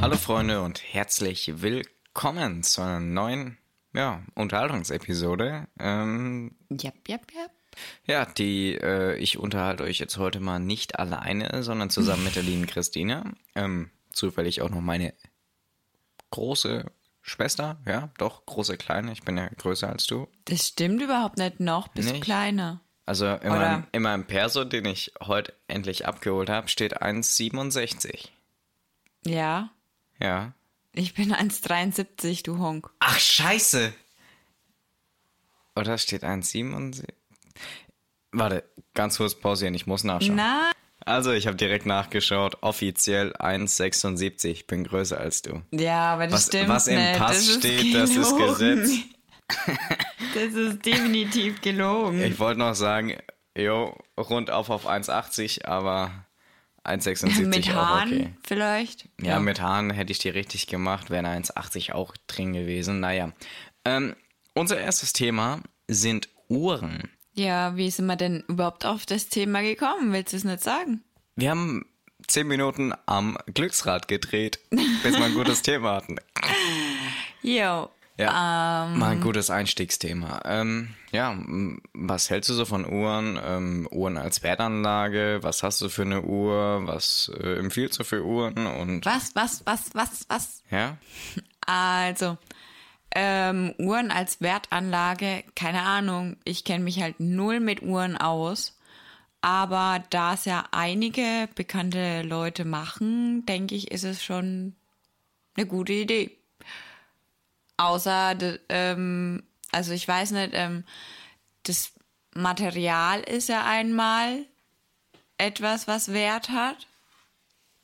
Hallo Freunde und herzlich willkommen zu einer neuen ja, Unterhaltungsepisode. Ähm, Jap, jap, jap. ja, die äh, ich unterhalte euch jetzt heute mal nicht alleine, sondern zusammen mit der lieben Christina. Ähm, zufällig auch noch meine große Schwester, ja, doch, große kleine, ich bin ja größer als du. Das stimmt überhaupt nicht. Noch bist du Nicht? kleiner. Also in meinem, in meinem Perso, den ich heute endlich abgeholt habe, steht 1,67. Ja. Ja. Ich bin 1,73, du Honk. Ach, scheiße! Oder steht 1,77? Warte, ganz kurz pausieren, ich muss nachschauen. Na? Also, ich habe direkt nachgeschaut, offiziell 1,76. Ich bin größer als du. Ja, aber das Was, stimmt was im nicht. Pass das steht, das ist. Gesetz. Das ist definitiv gelogen. Ich wollte noch sagen, jo, rund auf auf 1,80, aber 1,76 Mit Haaren okay. vielleicht? Ja, mit Haaren hätte ich die richtig gemacht, wäre 1,80 auch drin gewesen. Naja. Ähm, unser erstes Thema sind Uhren. Ja, wie sind wir denn überhaupt auf das Thema gekommen? Willst du es nicht sagen? Wir haben zehn Minuten am Glücksrad gedreht, bis wir ein gutes Thema hatten. Jo. Ja, Ähm, mal ein gutes Einstiegsthema. Ähm, ja, was hältst du so von Uhren? Ähm, Uhren als Wertanlage? Was hast du für eine Uhr? Was äh, empfiehlst du für Uhren? Und Was, was, was, was, was? ja, Also, ähm, Uhren als Wertanlage, keine Ahnung. Ich kenne mich halt null mit Uhren aus. Aber da es ja einige bekannte Leute machen, denke ich, ist es schon eine gute Idee. Außer, ähm, also ich weiß nicht, ähm, das Material ist ja einmal etwas, was Wert hat.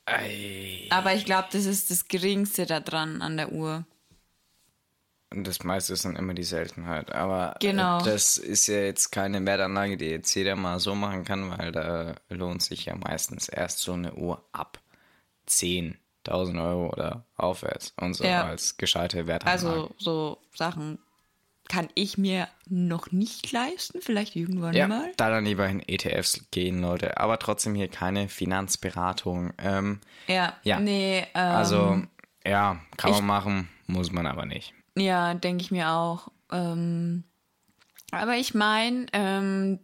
Ei. Aber ich glaube, das ist das Geringste daran an der Uhr. Und das meiste ist dann immer die Seltenheit. Aber äh, Genau. das ist ja jetzt keine Wertanlage, die jetzt jeder mal so machen kann, weil da lohnt sich ja meistens erst so eine Uhr ab 10.000 Euro oder aufwärts und so Ja. als gescheite Wertanlage. Also so Sachen kann ich mir noch nicht leisten, vielleicht irgendwann ja, mal. da dann lieber in ETFs gehen, Leute. Aber trotzdem hier keine Finanzberatung. Ähm, Ja, Ja. nee, ähm, also, ja, kann ich- man machen, muss man aber nicht. ja, denke ich mir auch. Ähm, aber ich meine, ähm,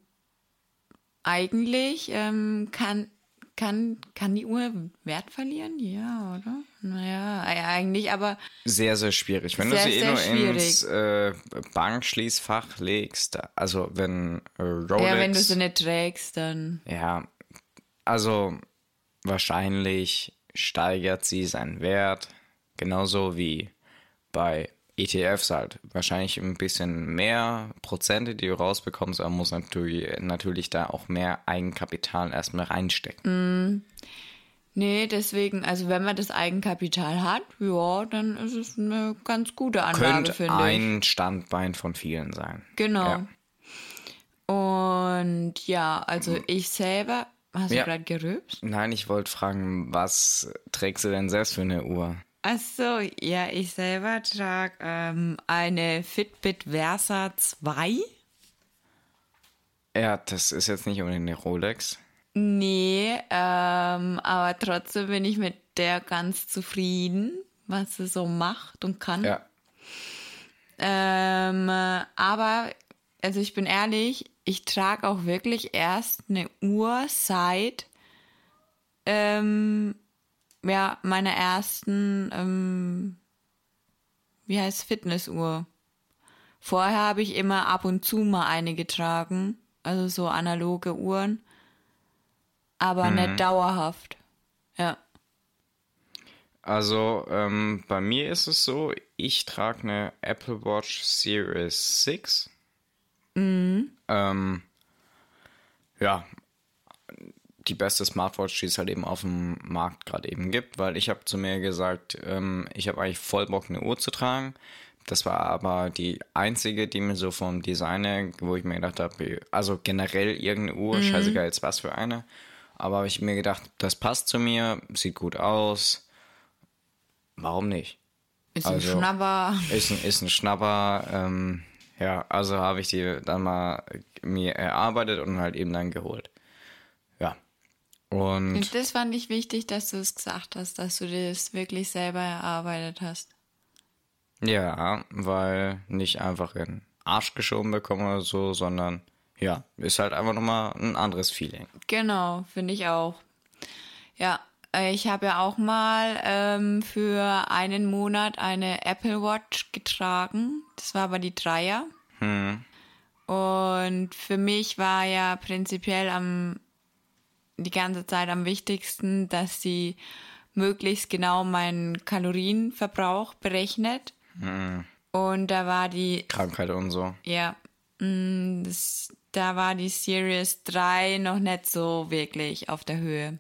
eigentlich ähm, kann, kann, kann die Uhr Wert verlieren? Ja, oder? Naja, eigentlich, aber Sehr, sehr schwierig. Wenn Sehr, du sie eh nur ins äh, Bankschließfach legst, also wenn äh, Rolex... ja, wenn du sie nicht trägst, dann Ja, also wahrscheinlich steigert sie seinen Wert, genauso wie bei ETFs halt. Wahrscheinlich ein bisschen mehr Prozente, die du rausbekommst, aber muss natürlich, natürlich da auch mehr Eigenkapital erstmal reinstecken. Nee, deswegen, also wenn man das Eigenkapital hat, ja, dann ist es eine ganz gute Anlage, finde ich. ein Standbein von vielen sein. Genau. Ja. Und ja, also ich selber, hast Ja. du gerade gerülpst? Nein, ich wollte fragen, was trägst du denn selbst für eine Uhr? Ach so, ja, ich selber trage ähm, eine Fitbit Versa 2. Ja, das ist jetzt nicht unbedingt eine Rolex. Nee, ähm, aber trotzdem bin ich mit der ganz zufrieden, was sie so macht und kann. Ja. Ähm, äh, aber, also ich bin ehrlich, ich trage auch wirklich erst eine Uhr seit ähm, ja, meiner ersten, ähm, wie heißt Fitnessuhr. Vorher habe ich immer ab und zu mal eine getragen, also so analoge Uhren, aber nicht dauerhaft. Ja. Also ähm, bei mir ist es so, ich trage eine Apple Watch Series 6. Ähm, ja, die beste Smartwatch, die es halt eben auf dem Markt gerade eben gibt, weil ich habe zu mir gesagt, ähm, ich habe eigentlich voll Bock, eine Uhr zu tragen. Das war aber die einzige, die mir so vom Design her, wo ich mir gedacht habe, also generell irgendeine Uhr, scheißegal jetzt was für eine. Aber habe ich mir gedacht, das passt zu mir, sieht gut aus. Warum nicht? Ist ein Also- Schnapper. Ist ein, ist ein Schnapper. Ähm, ja, also habe ich die dann mal mir erarbeitet und halt eben dann geholt. Und Und das fand ich wichtig, dass du es gesagt hast, dass du das wirklich selber erarbeitet hast. ja, weil nicht einfach in den Arsch geschoben bekommen oder so, sondern ja, ist halt einfach nochmal ein anderes Feeling. Genau, finde ich auch. Ja, äh, ich habe ja auch mal ähm, für einen Monat eine Apple Watch getragen. Das war aber die Dreier. Und für mich war ja prinzipiell am die ganze Zeit am wichtigsten, dass sie möglichst genau meinen Kalorienverbrauch berechnet. Und da war die Krankheit und so. ja, mm, das, da war die Series 3 noch nicht so wirklich auf der Höhe.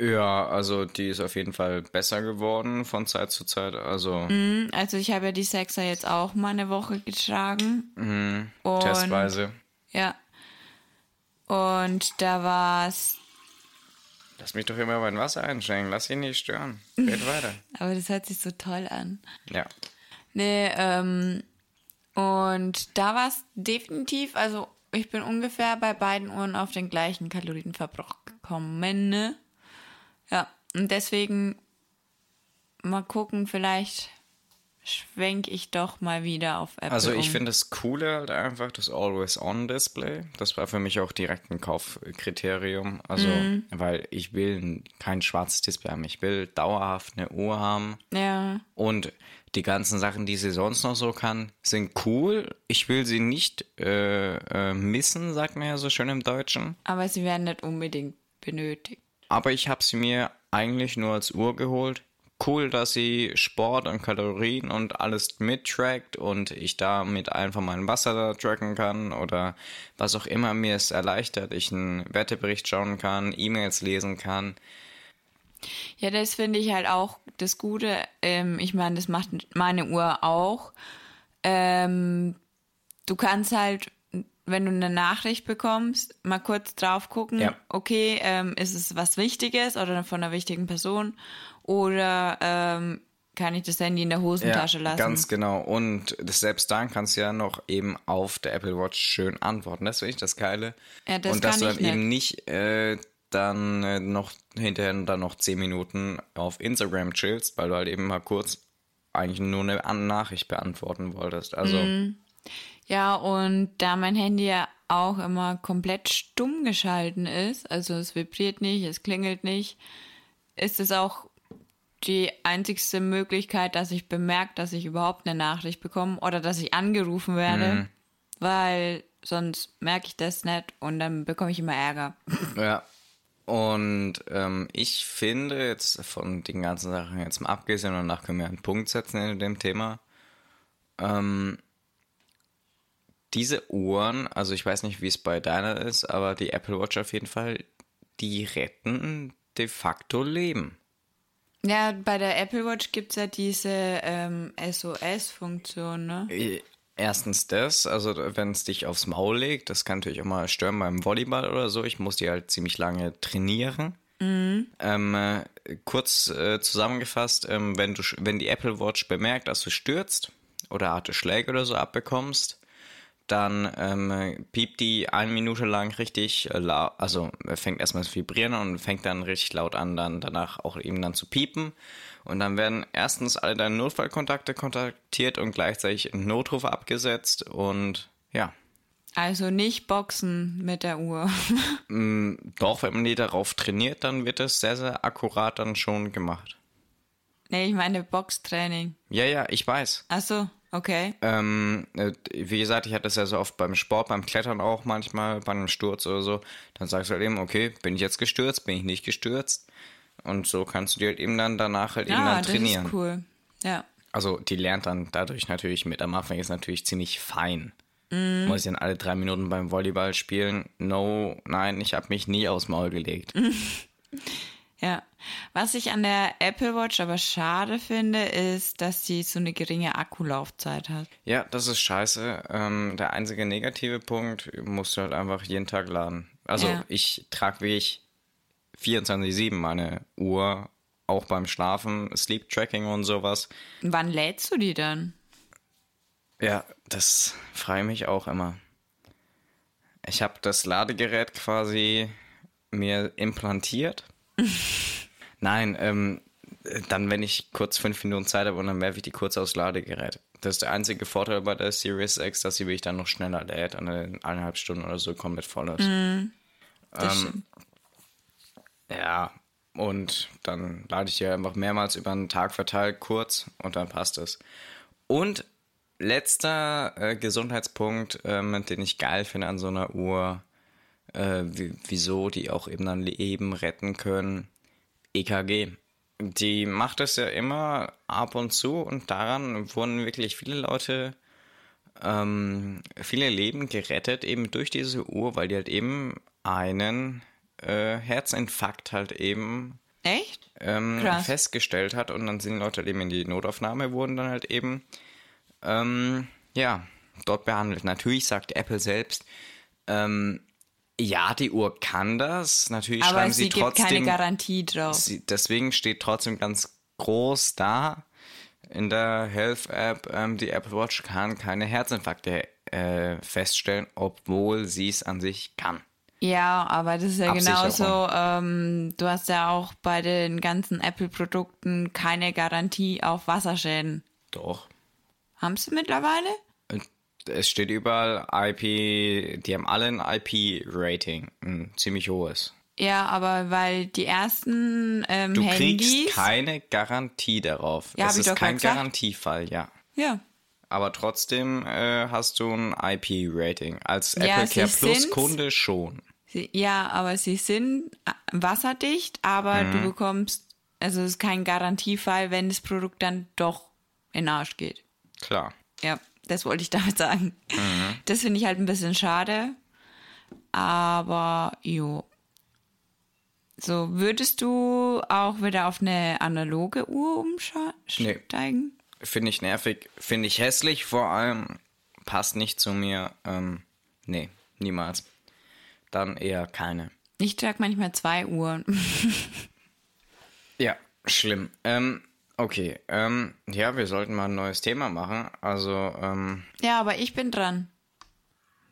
Ja, also die ist auf jeden Fall besser geworden von Zeit zu Zeit. Also Also ich habe ja die Sechser jetzt auch mal eine Woche getragen. Und, testweise. Ja. Und da war es, Lass mich doch immer mein Wasser einschenken. Lass ihn nicht stören. Red weiter. aber das hört sich so toll an. Ja. Nee, ähm, und da war es definitiv, also ich bin ungefähr bei beiden Uhren auf den gleichen Kalorienverbrauch gekommen. Ne? Ja, und deswegen mal gucken, vielleicht schwenke ich doch mal wieder auf Apple Also ich um. finde das Coole halt einfach das Always-On-Display. Das war für mich auch direkt ein Kaufkriterium. Also, Mhm. weil ich will kein schwarzes Display haben. Ich will dauerhaft eine Uhr haben. Ja, Und die ganzen Sachen, die sie sonst noch so kann, sind cool. Ich will sie nicht äh, äh, missen, sagt man ja so schön im Deutschen. aber sie werden nicht unbedingt benötigt. Aber ich habe sie mir eigentlich nur als Uhr geholt. Cool, dass sie Sport und Kalorien und alles mittrackt und ich damit einfach mein Wasser da tracken kann oder was auch immer mir es erleichtert. Ich einen Wettebericht schauen kann, E-Mails lesen kann. Ja, das finde ich halt auch das Gute. Ähm, ich meine, das macht meine Uhr auch. Ähm, du kannst halt, wenn du eine Nachricht bekommst, mal kurz drauf gucken, Ja. okay, ähm, ist es was Wichtiges oder von einer wichtigen Person oder ähm, kann ich das Handy in der Hosentasche lassen? Ganz genau. Und das, selbst dann kannst du ja noch eben auf der Apple Watch schön antworten. Das finde ich das Geile. Ja, das und dass du dann eben nicht äh, dann äh, noch hinterher dann noch zehn Minuten auf Instagram chillst, weil du halt eben mal kurz eigentlich nur eine Nachricht beantworten wolltest. Also Mhm. Ja, und da mein Handy ja auch immer komplett stumm geschalten ist, also es vibriert nicht, es klingelt nicht, ist es auch die einzigste Möglichkeit, dass ich bemerke, dass ich überhaupt eine Nachricht bekomme oder dass ich angerufen werde, weil sonst merke ich das nicht und dann bekomme ich immer Ärger. Ja. Und ähm, ich finde jetzt von den ganzen Sachen jetzt mal abgesehen, und danach können wir einen Punkt setzen in dem Thema. Ähm, diese Uhren, also ich weiß nicht, wie es bei deiner ist, aber die Apple Watch auf jeden Fall, die retten de facto Leben. Ja, bei der Apple Watch gibt es ja diese ähm, SOS-Funktion, ne? Äh, Erstens das, also wenn es dich aufs Maul legt, das kann natürlich auch mal stören beim Volleyball oder so. Ich muss die halt ziemlich lange trainieren. Ähm, äh, kurz äh, zusammengefasst, ähm, wenn du, wenn die Apple Watch bemerkt, dass du stürzt oder harte Schläge oder so abbekommst, dann ähm, äh, piept die eine Minute lang richtig äh, laut, also äh, fängt erstmal das Vibrieren und fängt dann richtig laut an, dann danach auch eben dann zu piepen. Und dann werden erstens alle deine Notfallkontakte kontaktiert und gleichzeitig ein Notruf abgesetzt und ja. Also nicht boxen mit der Uhr. Doch, wenn man die darauf trainiert, dann wird das sehr, sehr akkurat dann schon gemacht. nee, ich meine Boxtraining. Ja, ja, ich weiß. Ach so, okay. Ähm, äh, wie gesagt, ich hatte das ja so oft beim Sport, beim Klettern auch manchmal, bei einem Sturz oder so. Dann sagst du halt eben, okay, bin ich jetzt gestürzt, bin ich nicht gestürzt? Und so kannst du dir halt eben dann danach halt eben Ja, dann Ah, das trainieren. ist cool. Ja. Also die lernt dann dadurch natürlich mit. Am Anfang ist natürlich ziemlich fein. Mhm. Muss ich dann alle drei Minuten beim Volleyball spielen? No, nein, ich habe mich nie aufs Maul gelegt. Ja. Was ich an der Apple Watch aber schade finde, ist, dass sie so eine geringe Akkulaufzeit hat. Ja, das ist scheiße. Ähm, der einzige negative Punkt musst du halt einfach jeden Tag laden. Also Ja. ich trage wirklich 24-7 meine Uhr, auch beim Schlafen, Sleep Tracking und sowas. Wann lädst du die dann? Ja, das ich mich auch immer. Ich habe das Ladegerät quasi mir implantiert. Nein, ähm, dann, wenn ich kurz fünf Minuten Zeit habe und dann werfe ich die kurz aufs Ladegerät. Das ist der einzige Vorteil bei der Series X, dass sie wirklich dann noch schneller lädt, an eineinhalb Stunden oder so komplett voll ist. Mm, ähm, ja, und dann lade ich die einfach mehrmals über einen Tag verteilt kurz und dann passt es. Und letzter äh, Gesundheitspunkt, ähm, den ich geil finde an so einer Uhr, äh, wieso die auch eben dann Leben retten können, EKG. Die macht es ja immer ab und zu und daran wurden wirklich viele Leute, ähm, viele Leben gerettet, eben durch diese Uhr, weil die halt eben einen äh, Herzinfarkt halt eben Echt? Ähm, festgestellt hat und dann sind Leute halt eben in die Notaufnahme, wurden dann halt eben ähm, ja, dort behandelt. Natürlich sagt Apple selbst, ähm, ja, die Uhr kann das. Natürlich Aber schreiben sie, sie trotzdem. keine Garantie drauf. Sie, deswegen steht trotzdem ganz groß da in der Health App, ähm, die Apple Watch kann keine Herzinfarkte äh, feststellen, obwohl sie es an sich kann. Ja, aber das ist ja genauso. Ähm, du hast ja auch bei den ganzen Apple-Produkten keine Garantie auf Wasserschäden. Doch. Haben sie mittlerweile? Es steht überall IP, die haben alle ein IP-Rating, ein ziemlich hohes. Ja, aber weil die ersten ähm, du Handys... kriegst keine Garantie darauf. Ja, es ist kein. Garantiefall, ja. Ja. Aber trotzdem äh, hast du ein IP-Rating. Als Ja, Apple Care sie Plus. Kunde schon. Sie, ja, aber sie sind äh, wasserdicht, aber Mhm. du bekommst... Also es ist kein Garantiefall, wenn das Produkt dann doch in den Arsch geht. Klar. Ja, das wollte ich damit sagen. Mhm. Das finde ich halt ein bisschen schade. Aber jo. So, würdest du auch wieder auf eine analoge Uhr Nee. umsteigen? Finde ich nervig, finde ich hässlich, vor allem passt nicht zu mir. Ähm, nee, niemals. Dann eher keine. Ich trage manchmal zwei Uhren. Ja, schlimm. Ähm, okay, ähm, ja, wir sollten mal ein neues Thema machen. Also, ähm, ja, aber ich bin dran.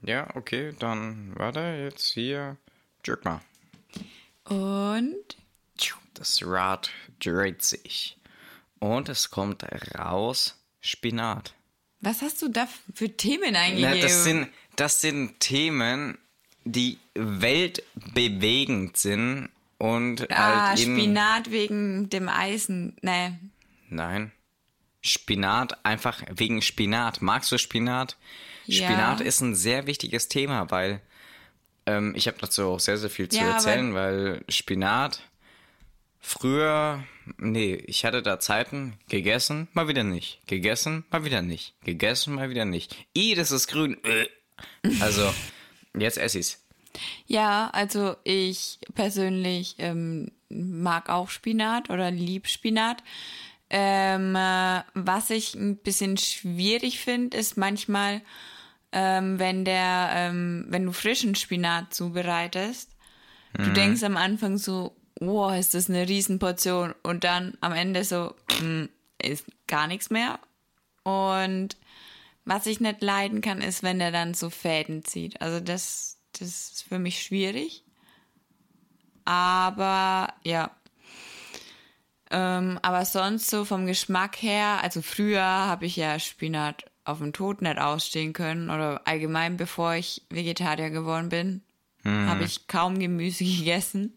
ja, okay, dann warte, jetzt hier. Drück mal. Und Das Rad dreht sich. Und es kommt raus Spinat. was hast du da für Themen Na, eingegeben? das, sind, das sind Themen, die weltbewegend sind und ah, halt in, Spinat wegen dem Eisen. Nee. Nein. Spinat, einfach wegen Spinat. Magst du Spinat? Ja. Spinat ist ein sehr wichtiges Thema, weil ähm, ich habe dazu auch sehr, sehr viel zu Ja, erzählen, weil Spinat früher, nee, ich hatte da Zeiten gegessen, mal wieder nicht. Gegessen, mal wieder nicht. Gegessen, mal wieder nicht. I, das ist grün. Äh. Also, jetzt ess ich's. Ja, also ich persönlich ähm, mag auch Spinat oder lieb Spinat. Ähm, äh, was ich ein bisschen schwierig finde, ist manchmal, ähm, wenn der, ähm, wenn du frischen Spinat zubereitest, du denkst am Anfang so, oh, ist das eine Riesenportion und dann am Ende so, hm, ist gar nichts mehr. Und was ich nicht leiden kann, ist, wenn der dann so Fäden zieht. Also das, das ist für mich schwierig. Aber ja. Ähm, aber sonst so vom Geschmack her, also früher habe ich ja Spinat auf dem Tod nicht ausstehen können oder allgemein, bevor ich Vegetarier geworden bin, habe ich kaum Gemüse gegessen.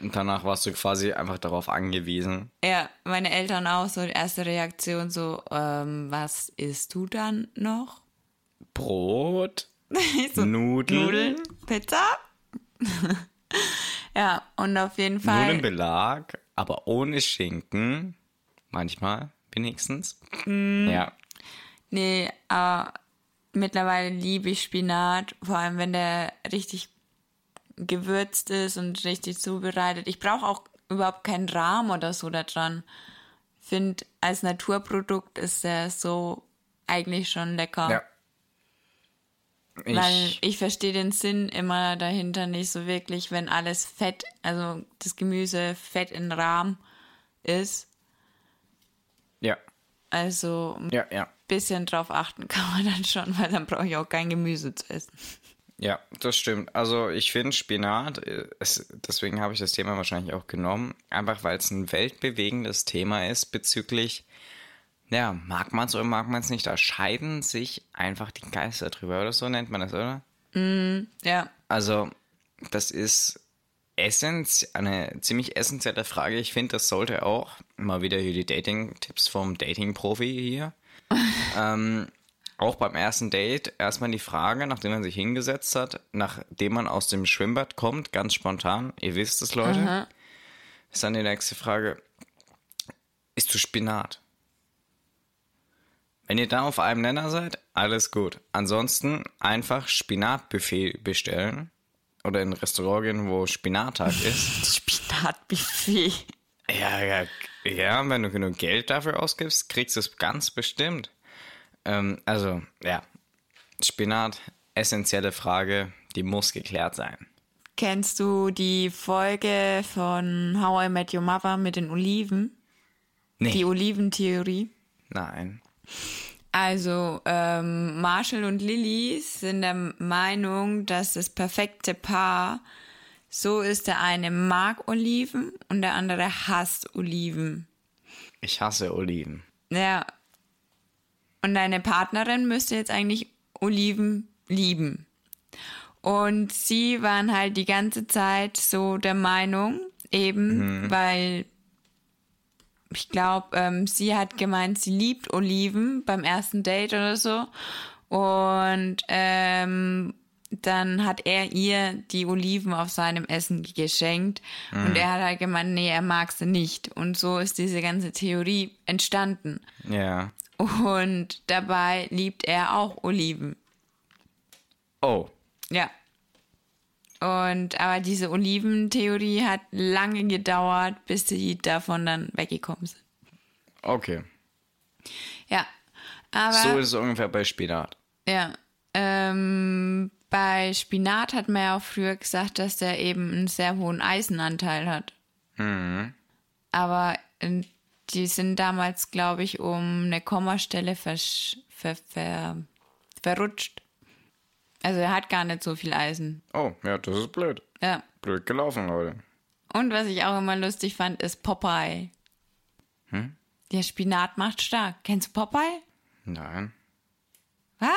Und danach warst du quasi einfach darauf angewiesen. Ja, meine Eltern auch so, die erste Reaktion so, ähm, was isst du dann noch? Brot, so, Nudeln, Nudeln, Pizza? ja, und auf jeden Fall. Nudelnbelag, aber ohne Schinken. Manchmal, wenigstens. Mhm. Ja. Nee, aber mittlerweile liebe ich Spinat, vor allem wenn der richtig gewürzt ist und richtig zubereitet. Ich brauche auch überhaupt keinen Rahm oder so da dran. Finde, als Naturprodukt ist der so eigentlich schon lecker. Ja. Weil Ich, ich verstehe den Sinn immer dahinter nicht so wirklich, wenn alles Fett, also das Gemüse Fett in Rahm ist. ja, Also ein ja, ja. bisschen drauf achten kann man dann schon, weil dann brauche ich auch kein Gemüse zu essen. Ja, das stimmt. Also ich finde Spinat, äh, es, deswegen habe ich das Thema wahrscheinlich auch genommen, einfach weil es ein weltbewegendes Thema ist bezüglich, ja, mag man es oder mag man es nicht, da scheiden sich einfach die Geister drüber oder so nennt man das, oder? Ja. Also das ist essenz eine ziemlich essentielle Frage. Ich finde, das sollte auch mal wieder hier die Dating-Tipps vom Dating-Profi hier. ähm, auch beim ersten Date erstmal die Frage, nachdem man sich hingesetzt hat, nachdem man aus dem Schwimmbad kommt, ganz spontan, ihr wisst es, Leute, ist dann die nächste Frage, isst du Spinat? Wenn ihr da auf einem Nenner seid, alles gut. Ansonsten einfach Spinatbuffet bestellen oder in ein Restaurant gehen, wo Spinattag ist. Spinatbuffet. Ja, ja, ja, wenn du genug Geld dafür ausgibst, kriegst du es ganz bestimmt. Ähm, also, ja, Spinat, essentielle Frage, die muss geklärt sein. Kennst du die Folge von How I Met Your Mother mit den Oliven? Nee, Die Oliventheorie? nein. Also, ähm, Marshall und Lily sind der Meinung, dass das perfekte Paar so ist, der eine mag Oliven und der andere hasst Oliven. Ich hasse Oliven. Ja. Und deine Partnerin müsste jetzt eigentlich Oliven lieben. Und sie waren halt die ganze Zeit so der Meinung, eben, weil ich glaube, ähm, sie hat gemeint, sie liebt Oliven beim ersten Date oder so. Und ähm, dann hat er ihr die Oliven auf seinem Essen geschenkt. Und er hat halt gemeint, nee, er mag sie nicht. Und so ist diese ganze Theorie entstanden. Ja. Und dabei liebt er auch Oliven. Oh, Ja. Und aber diese Oliventheorie hat lange gedauert, bis sie davon dann weggekommen sind. okay. Ja. Aber So ist es ungefähr bei Spinat. ja. Ähm, bei Spinat hat man ja auch früher gesagt, dass der eben einen sehr hohen Eisenanteil hat. Aber äh, die sind damals, glaube ich, um eine Kommastelle versch ver ver verrutscht. Also er hat gar nicht so viel Eisen. Oh, ja, das ist blöd. Ja. Blöd gelaufen, Leute. Und was ich auch immer lustig fand, ist Popeye. Der Spinat macht stark. Kennst du Popeye? Nein. Was?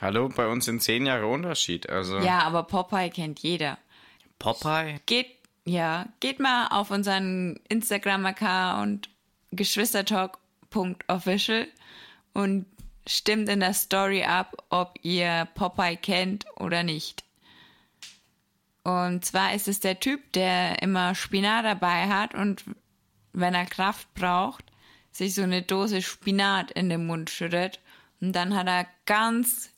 Hallo, bei uns sind zehn Jahre Unterschied. Also Ja, aber Popeye kennt jeder. Popeye. Geht, ja, geht mal auf unseren Instagram-Account geschwistertalk.official und stimmt in der Story ab, ob ihr Popeye kennt oder nicht. Und zwar ist es der Typ, der immer Spinat dabei hat und wenn er Kraft braucht, sich so eine Dose Spinat in den Mund schüttet. Und dann hat er ganz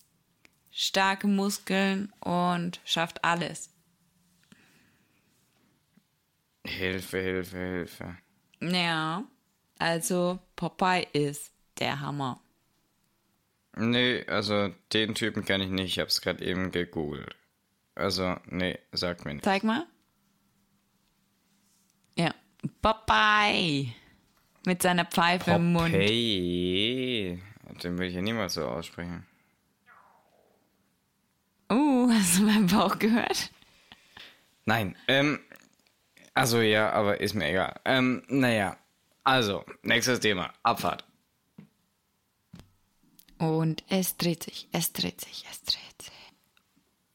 starke Muskeln und schafft alles. Hilfe, Hilfe, Hilfe. Ja, also Popeye ist der Hammer. Nee, also den Typen kenne ich nicht. Ich hab's gerade eben gegoogelt. Also, nee, sagt mir nicht. Zeig mal. Ja, Popeye mit seiner Pfeife im Mund. Popeye. Den würde ich ja niemals so aussprechen. Uh, hast du meinen Bauch gehört? Nein, ähm, also ja, aber ist mir egal. Ähm, naja, also, nächstes Thema, Abfahrt. Und es dreht sich, es dreht sich, es dreht sich.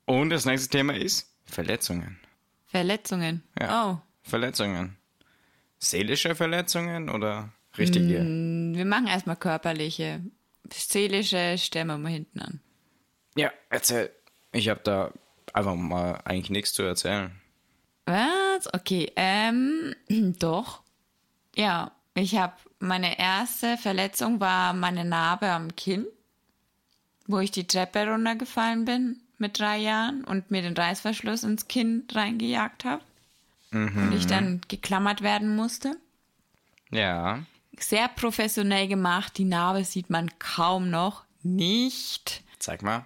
Und das nächste Thema ist Verletzungen. Verletzungen. Ja. Oh, Verletzungen. Seelische Verletzungen oder richtige? wir machen erstmal körperliche. Seelische stellen wir mal hinten an. Ja, erzähl. Ich habe da einfach mal eigentlich nichts zu erzählen. Was? Okay, ähm, doch. Ja, ich habe meine erste Verletzung war meine Narbe am Kinn, wo ich die Treppe runtergefallen bin mit drei Jahren und mir den Reißverschluss ins Kinn reingejagt habe und ich dann geklammert werden musste. Ja. Sehr professionell gemacht, die Narbe sieht man kaum noch nicht. Zeig mal.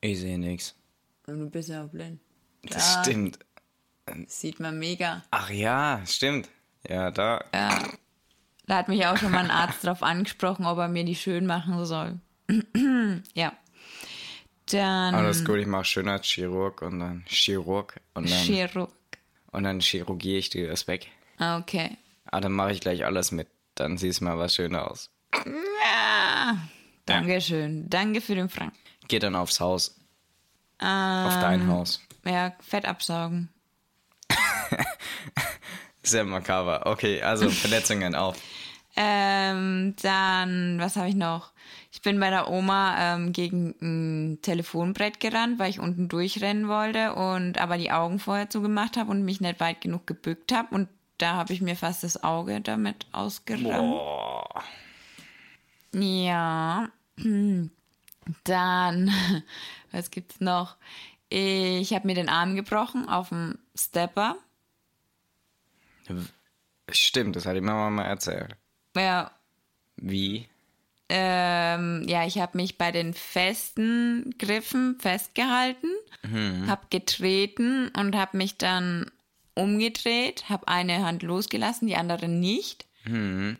Ich sehe nichts. Du bist ja blind. Das stimmt. Sieht man mega. Ach ja, stimmt. Ja, da. Da hat mich auch schon mal ein Arzt drauf angesprochen, ob er mir die schön machen soll. ja. Dann. Alles gut, ich mache Schönheitschirurg und dann Chirurg und dann, Chirurg. und dann chirurgiere ich dir das weg. Ah, Okay. Ah, dann mache ich gleich alles mit. Dann siehst du mal was schöner aus. Ja. Dankeschön. Danke für den Frank. Geh dann aufs Haus. Ähm, Auf dein Haus. Ja, Fett absaugen. Sehr makaber. Okay, also Verletzungen auf. Ähm, dann, was habe ich noch? Ich bin bei der Oma ähm, gegen ein Telefonbrett gerannt, weil ich unten durchrennen wollte und aber die Augen vorher zugemacht habe und mich nicht weit genug gebückt habe und da habe ich mir fast das Auge damit ausgerammt. Boah. Ja. Dann, was gibt's noch? Ich habe mir den Arm gebrochen auf dem Stepper. Stimmt, das hat die Mama mal erzählt. Ja, Wie? ähm, ja, ich habe mich bei den festen Griffen festgehalten, habe getreten und habe mich dann umgedreht, habe eine Hand losgelassen, die andere nicht.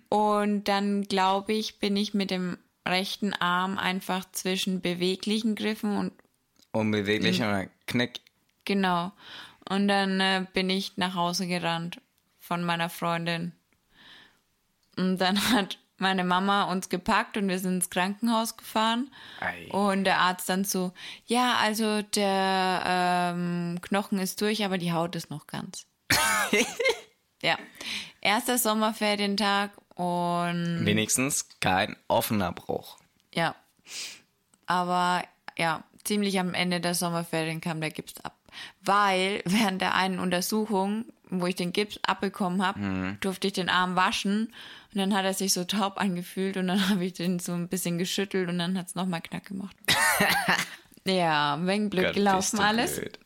Und dann glaube ich, bin ich mit dem rechten Arm einfach zwischen beweglichen Griffen und Unbeweglich Mhm. oder Knick? Genau. Und dann äh, bin ich nach Hause gerannt von meiner Freundin. Und dann hat meine Mama uns gepackt und wir sind ins Krankenhaus gefahren. Ei. Und der Arzt dann so, ja, also der ähm, Knochen ist durch, aber die Haut ist noch ganz. ja. Erster Sommerferientag und Wenigstens kein offener Bruch. ja. Aber ja, ziemlich am Ende der Sommerferien kam der Gips ab. Weil während der einen Untersuchung, wo ich den Gips abbekommen habe, durfte ich den Arm waschen. Und dann hat er sich so taub angefühlt und dann habe ich den so ein bisschen geschüttelt und dann hat es nochmal knack gemacht. ja, wegen blöd Gott, gelaufen alles. blöd.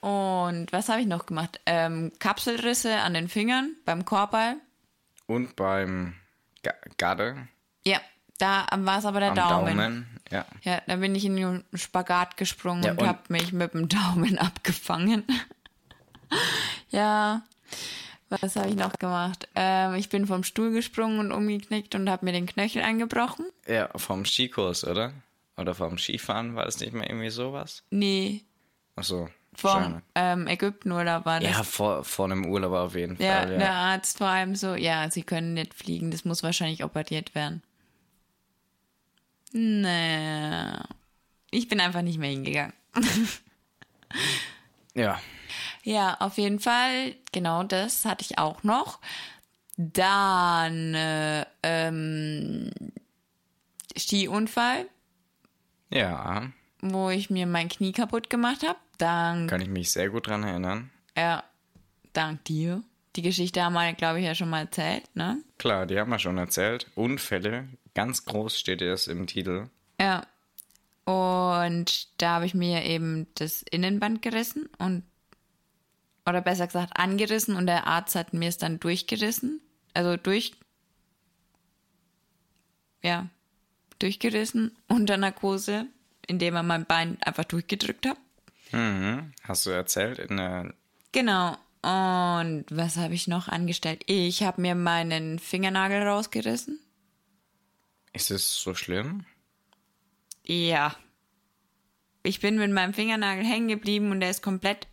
Und was habe ich noch gemacht? Ähm, Kapselrisse an den Fingern beim Korball. Und beim Ga Garde Ja, da war es aber der am Daumen. Daumen. Ja. Ja, da bin ich in den Spagat gesprungen Ja, und, und- habe mich mit dem Daumen abgefangen. ja, was habe ich noch gemacht? Ähm, ich bin vom Stuhl gesprungen und umgeknickt und habe mir den Knöchel angebrochen. ja, vom Skikurs, oder? Oder vom Skifahren war das nicht mehr irgendwie sowas? Nee, Achso. vom ähm, Ägyptenurlaub war das. Ja, vor, vor einem Urlaub auf jeden Ja, Fall. der Ja. Arzt vor allem so, ja, sie können nicht fliegen, das muss wahrscheinlich operiert werden. Nee. Ich bin einfach nicht mehr hingegangen. ja. Ja, auf jeden Fall, genau das hatte ich auch noch. Dann äh, ähm, Skiunfall, Ja, wo ich mir mein Knie kaputt gemacht habe. Dank, kann ich mich sehr gut dran erinnern. ja, dank dir. Die Geschichte haben wir, glaube ich, ja schon mal erzählt, ne? Klar, die haben wir schon erzählt. Unfälle, ganz groß steht das im Titel. Ja. Und da habe ich mir eben das Innenband gerissen und oder besser gesagt angerissen und der Arzt hat mir es dann durchgerissen. Also durch ja, durchgerissen unter Narkose, indem er mein Bein einfach durchgedrückt hat. Mhm. Hast du erzählt in der. Genau. Und was habe ich noch angestellt? Ich habe mir meinen Fingernagel rausgerissen. Ist es so schlimm? Ja. Ich bin mit meinem Fingernagel hängen geblieben und der ist komplett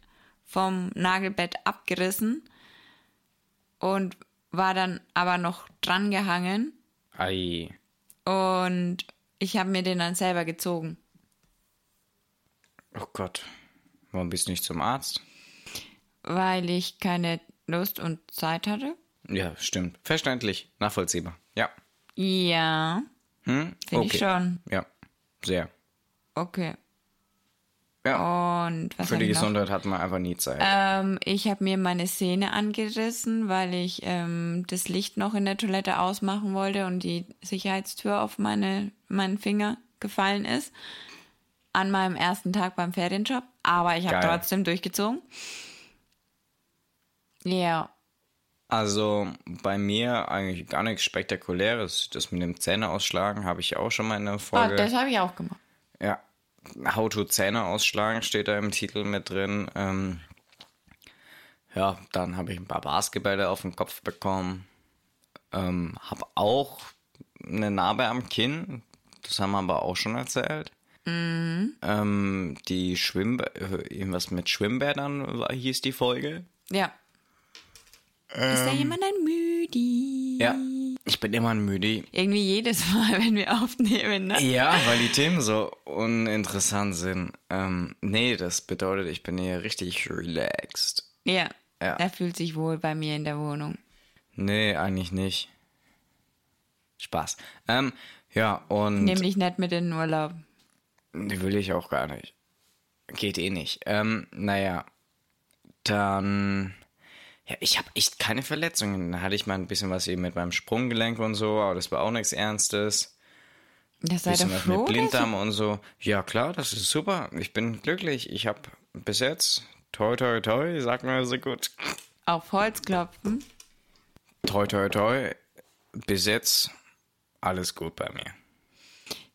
vom Nagelbett abgerissen und war dann aber noch dran gehangen Ei. und ich habe mir den dann selber gezogen. Oh Gott. Warum bist du nicht zum Arzt? Weil ich keine Lust und Zeit hatte. Ja, stimmt. Verständlich. Nachvollziehbar. Ja. Ja, Hm? finde ich schon. Ja. Sehr. Okay. Ja. Und was Für die? Gesundheit hat man einfach nie Zeit. Ähm, ich habe mir meine Sehne angerissen, weil ich ähm, das Licht noch in der Toilette ausmachen wollte und die Sicherheitstür auf meine, meinen Finger gefallen ist. An meinem ersten Tag beim Ferienjob. Aber ich habe trotzdem durchgezogen. Ja. Also bei mir eigentlich gar nichts Spektakuläres. Das mit dem Zähne ausschlagen habe ich auch schon mal in der Ah, Folge. das habe ich auch gemacht. Ja, How to Zähne ausschlagen steht da im Titel mit drin. Ähm, ja, dann habe ich ein paar Basketbälle auf den Kopf bekommen. Ähm, habe auch eine Narbe am Kinn. Das haben wir aber auch schon erzählt. Mhm. Ähm, die Schwimm irgendwas mit Schwimmbädern war, hieß die Folge. Ja. Ist da jemand ein Müdi? Ja. Ich bin immer ein Müdi. Irgendwie jedes Mal, wenn wir aufnehmen, ne? Ja, weil die Themen so uninteressant sind. Ähm, nee, das bedeutet, ich bin hier richtig relaxed. Ja. Ja. Er fühlt sich wohl bei mir in der Wohnung. Nee, eigentlich nicht. Spaß. Ähm, ja, und Nämlich nicht mit in den Urlaub. die will ich auch gar nicht. Geht eh nicht. Ähm, naja, dann. Ja, ich habe echt keine Verletzungen. Da hatte ich mal ein bisschen was eben mit meinem Sprunggelenk und so, aber das war auch nichts Ernstes. Das sei bisschen doch froh. mit Blinddarm und so. Ja, klar, das ist super. Ich bin glücklich. Ich habe bis jetzt, toi, toi, toi, sag mal so gut. Auf Holz klopfen. Toi, toi, toi, bis jetzt alles gut bei mir.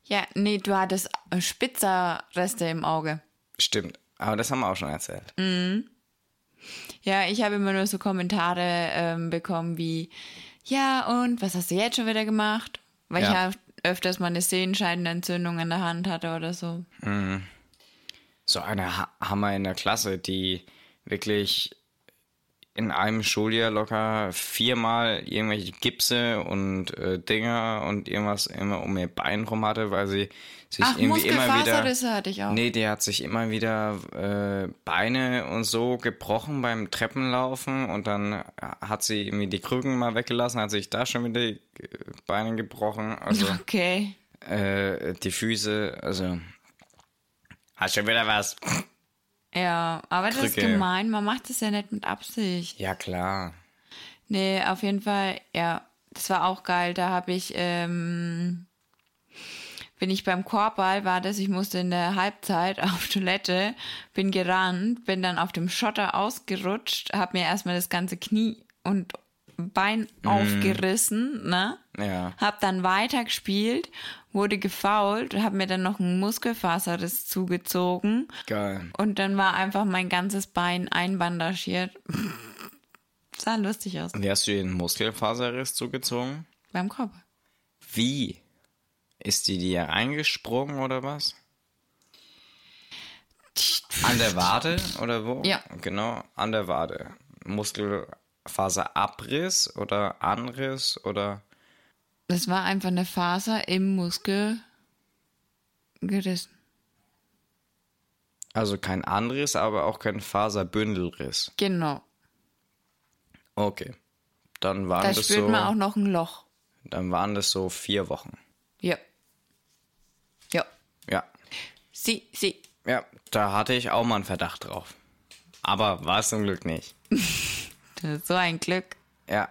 Ja, nee, du hattest Spitzerreste im Auge. Stimmt, aber das haben wir auch schon erzählt. Ja, ich habe immer nur so Kommentare ähm, bekommen wie, ja, und was hast du jetzt schon wieder gemacht? Weil Ja. ich ja öfters mal eine Sehenscheidenentzündung in der Hand hatte oder so. So eine ha haben wir in der Klasse, die wirklich in einem Schuljahr locker viermal irgendwelche Gipse und äh, Dinger und irgendwas immer um ihr Bein rum hatte, weil sie sich Ach, irgendwie immer wieder. Hatte ich auch. Nee, die hat sich immer wieder äh, Beine und so gebrochen beim Treppenlaufen und dann hat sie irgendwie die Krücken mal weggelassen, hat sich da schon wieder die äh, Beine gebrochen. Also Okay. äh, die Füße, also hast schon wieder was. Ja, aber das ist Krücke. gemein. Man macht das ja nicht mit Absicht. Ja klar. Nee, auf jeden Fall, ja, das war auch geil. Da habe ich, ähm, bin ich beim Korbball, war das, ich musste in der Halbzeit auf Toilette, bin gerannt, bin dann auf dem Schotter ausgerutscht, habe mir erstmal das ganze Knie und Bein aufgerissen, ne? Ja. Hab dann weitergespielt, wurde gefault, hab mir dann noch einen Muskelfaserriss zugezogen Geil. und dann war einfach mein ganzes Bein einbandagiert. Sah lustig aus. Wie hast du den Muskelfaserriss zugezogen? Beim Kopf. Wie? Ist die dir reingesprungen oder was? An der Wade oder wo? Ja. Genau, an der Wade. Muskelfaserabriss oder Anriss oder. Das war einfach eine Faser im Muskel gerissen. Also kein Anriss, aber auch kein Faserbündelriss. Genau. Okay. Dann waren Da das spürt so. man auch noch ein Loch. Dann waren das so vier Wochen. Ja. Ja. Ja. Sie, sie. Ja, da hatte ich auch mal einen Verdacht drauf. Aber war es zum Glück nicht. So ein Glück. Ja.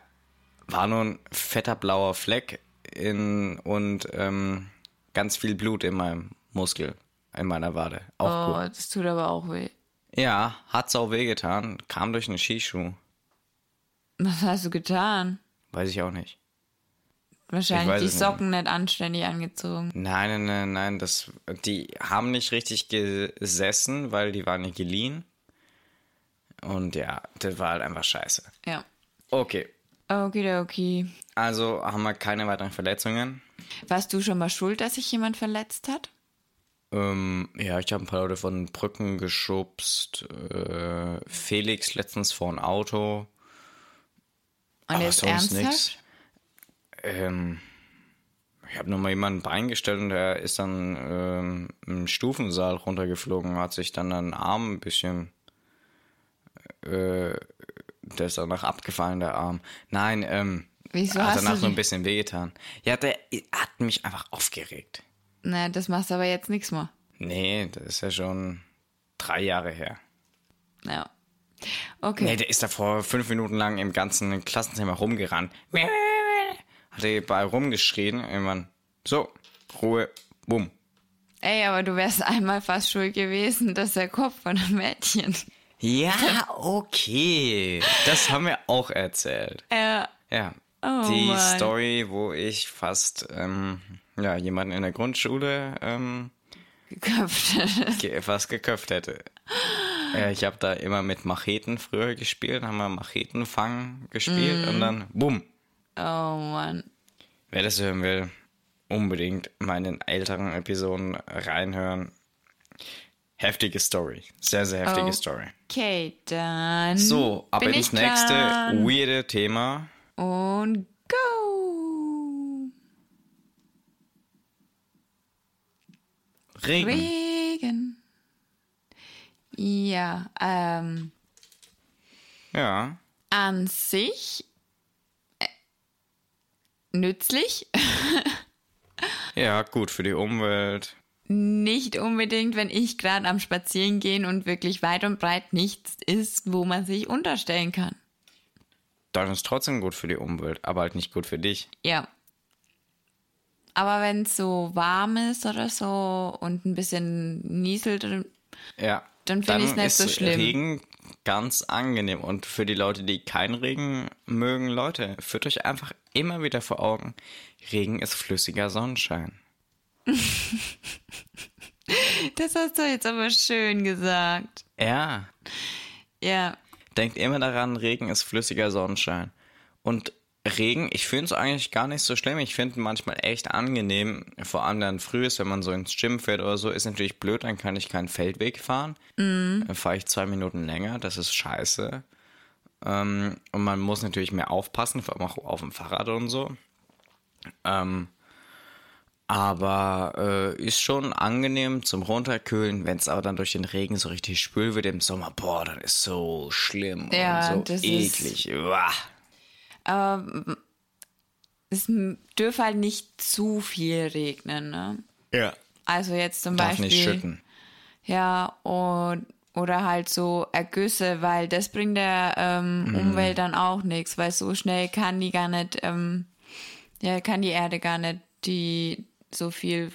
War nur ein fetter blauer Fleck in, und ähm, ganz viel Blut in meinem Muskel, in meiner Wade. Auch Oh, gut. das tut aber auch weh. Ja, hat's auch wehgetan. Kam durch einen Skischuh. Was hast du getan? Weiß ich auch nicht. Ich Wahrscheinlich die es nicht. Socken nicht anständig angezogen. Nein, nein, nein, nein. Das, die haben nicht richtig gesessen, weil die waren nicht geliehen. Und ja, das war halt einfach scheiße. Ja. Okay. Okidoki. Also haben wir keine weiteren Verletzungen. Warst du schon mal schuld, dass sich jemand verletzt hat? Ähm, ja, ich habe ein paar Leute von Brücken geschubst. Äh, Felix letztens vor ein Auto. Und Aber jetzt sonst nix. Ähm, ich habe nur mal jemanden beingestellt und der ist dann ähm, im Stufensaal runtergeflogen, hat sich dann einen Arm ein bisschen. Äh, der ist danach abgefallen, der Arm. Nein, ähm. Wieso hat danach nur ein bisschen wehgetan. Ja, der hat mich einfach aufgeregt. Na, das machst du aber jetzt nichts mehr. Nee, das ist ja schon drei Jahre her. Ja. Okay. Nee, der ist davor fünf Minuten lang im ganzen Klassenzimmer rumgerannt. Hat er überall rumgeschrien. Irgendwann, so, Ruhe, bumm. Ey, aber du wärst einmal fast schuld gewesen, dass der Kopf von einem Mädchen. Ja, okay. Das haben wir auch erzählt. Ja. Ja. Oh Die Mann. Story, wo ich fast ähm, ja, jemanden in der Grundschule ähm, Geköpft. ge fast geköpft hätte. Äh, ich habe da immer mit Macheten früher gespielt, haben wir Machetenfang gespielt Mhm. und dann bumm. Oh Mann. Wer das hören will, unbedingt meinen älteren Episoden reinhören. Heftige Story. Sehr, sehr heftige Oh. Story. Okay, dann. So, ab bin ins nächste dran. weirde Thema. Und go! Regen. Regen. Ja, ähm, Ja. an sich äh, nützlich. Ja, gut für die Umwelt. Nicht unbedingt, wenn ich gerade am Spazieren gehen und wirklich weit und breit nichts ist, wo man sich unterstellen kann. Dann ist trotzdem gut für die Umwelt, aber halt nicht gut für dich. Ja. Aber wenn es so warm ist oder so und ein bisschen nieselt, Ja. Dann find ich's nicht ist so schlimm. Regen ganz angenehm. Und für die Leute, die keinen Regen mögen, Leute, führt euch einfach immer wieder vor Augen, Regen ist flüssiger Sonnenschein. das hast du jetzt aber schön gesagt. Ja. Ja, Denkt immer daran, Regen ist flüssiger Sonnenschein. Und Regen, ich finde es eigentlich gar nicht so schlimm. Ich finde manchmal echt angenehm, vor allem dann früh ist, wenn man so ins Gym fährt oder so, ist natürlich blöd, dann kann ich keinen Feldweg fahren. Dann fahre ich zwei Minuten länger, das ist scheiße. Ähm, und man muss natürlich mehr aufpassen, vor allem auch auf dem Fahrrad und so. Ähm, aber äh, ist schon angenehm zum Runterkühlen, wenn es aber dann durch den Regen so richtig spül wird im Sommer, boah, dann ist so schlimm Ja, und so das ist- eklig. Uah. aber es dürfe halt nicht zu viel regnen, ne? Ja. Also jetzt zum Darf Beispiel. nicht schütten. Ja, und oder halt so Ergüsse, weil das bringt der ähm, Mhm. Umwelt dann auch nichts, weil so schnell kann die gar nicht, ähm, ja, kann die Erde gar nicht die so viel